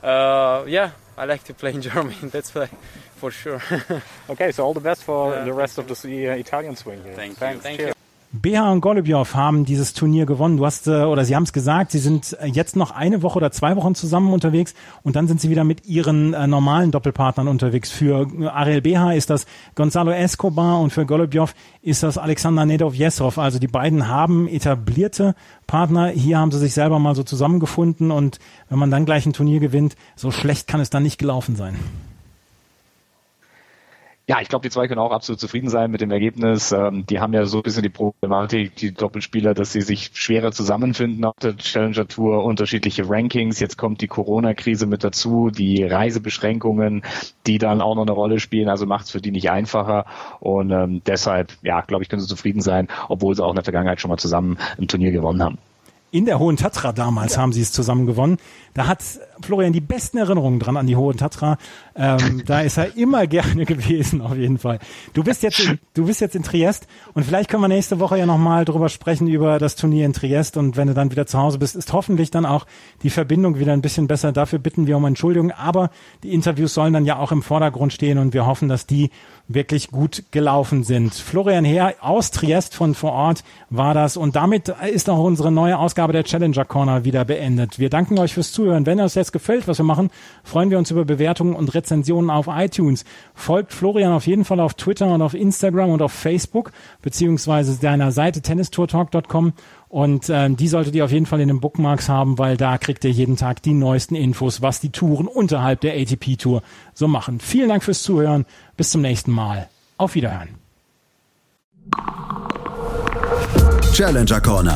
Uh, yeah, I like to play in (laughs) Germany. That's why, for sure. (laughs) okay, so all the best for the rest of the uh, Italian swing here. Thank Thanks. you. Thank you. BH und Golubjow haben dieses Turnier gewonnen. Du hast, äh, oder sie haben es gesagt, sie sind äh, jetzt noch eine Woche oder zwei Wochen zusammen unterwegs und dann sind sie wieder mit ihren äh, normalen Doppelpartnern unterwegs. Für Ariel BH ist das Gonzalo Escobar und für Golubjow ist das Alexander Nedov-Jesrov. Also die beiden haben etablierte Partner. Hier haben sie sich selber mal so zusammengefunden und wenn man dann gleich ein Turnier gewinnt, so schlecht kann es dann nicht gelaufen sein. Ja, ich glaube, die zwei können auch absolut zufrieden sein mit dem Ergebnis. Ähm, die haben ja so ein bisschen die Problematik, die Doppelspieler, dass sie sich schwerer zusammenfinden auf der Challenger Tour, unterschiedliche Rankings. Jetzt kommt die Corona-Krise mit dazu, die Reisebeschränkungen, die dann auch noch eine Rolle spielen. Also macht es für die nicht einfacher. Und ähm, deshalb, ja, glaube ich, können sie zufrieden sein, obwohl sie auch in der Vergangenheit schon mal zusammen ein Turnier gewonnen haben in der Hohen Tatra damals ja. haben sie es zusammen gewonnen. Da hat Florian die besten Erinnerungen dran an die Hohen Tatra. Ähm, da ist er immer (laughs) gerne gewesen, auf jeden Fall. Du bist jetzt in, du bist jetzt in Triest und vielleicht können wir nächste Woche ja nochmal drüber sprechen über das Turnier in Triest und wenn du dann wieder zu Hause bist, ist hoffentlich dann auch die Verbindung wieder ein bisschen besser. Dafür bitten wir um Entschuldigung, aber die Interviews sollen dann ja auch im Vordergrund stehen und wir hoffen, dass die wirklich gut gelaufen sind. Florian Heer aus Triest von vor Ort war das und damit ist auch unsere neue Ausgabe der Challenger Corner wieder beendet. Wir danken euch fürs Zuhören. Wenn euch jetzt gefällt, was wir machen, freuen wir uns über Bewertungen und Rezensionen auf iTunes. Folgt Florian auf jeden Fall auf Twitter und auf Instagram und auf Facebook beziehungsweise seiner Seite tennistourtalk.com und äh, die solltet ihr auf jeden Fall in den Bookmarks haben, weil da kriegt ihr jeden Tag die neuesten Infos, was die Touren unterhalb der ATP Tour so machen. Vielen Dank fürs Zuhören. Bis zum nächsten Mal. Auf Wiederhören. Challenger Corner.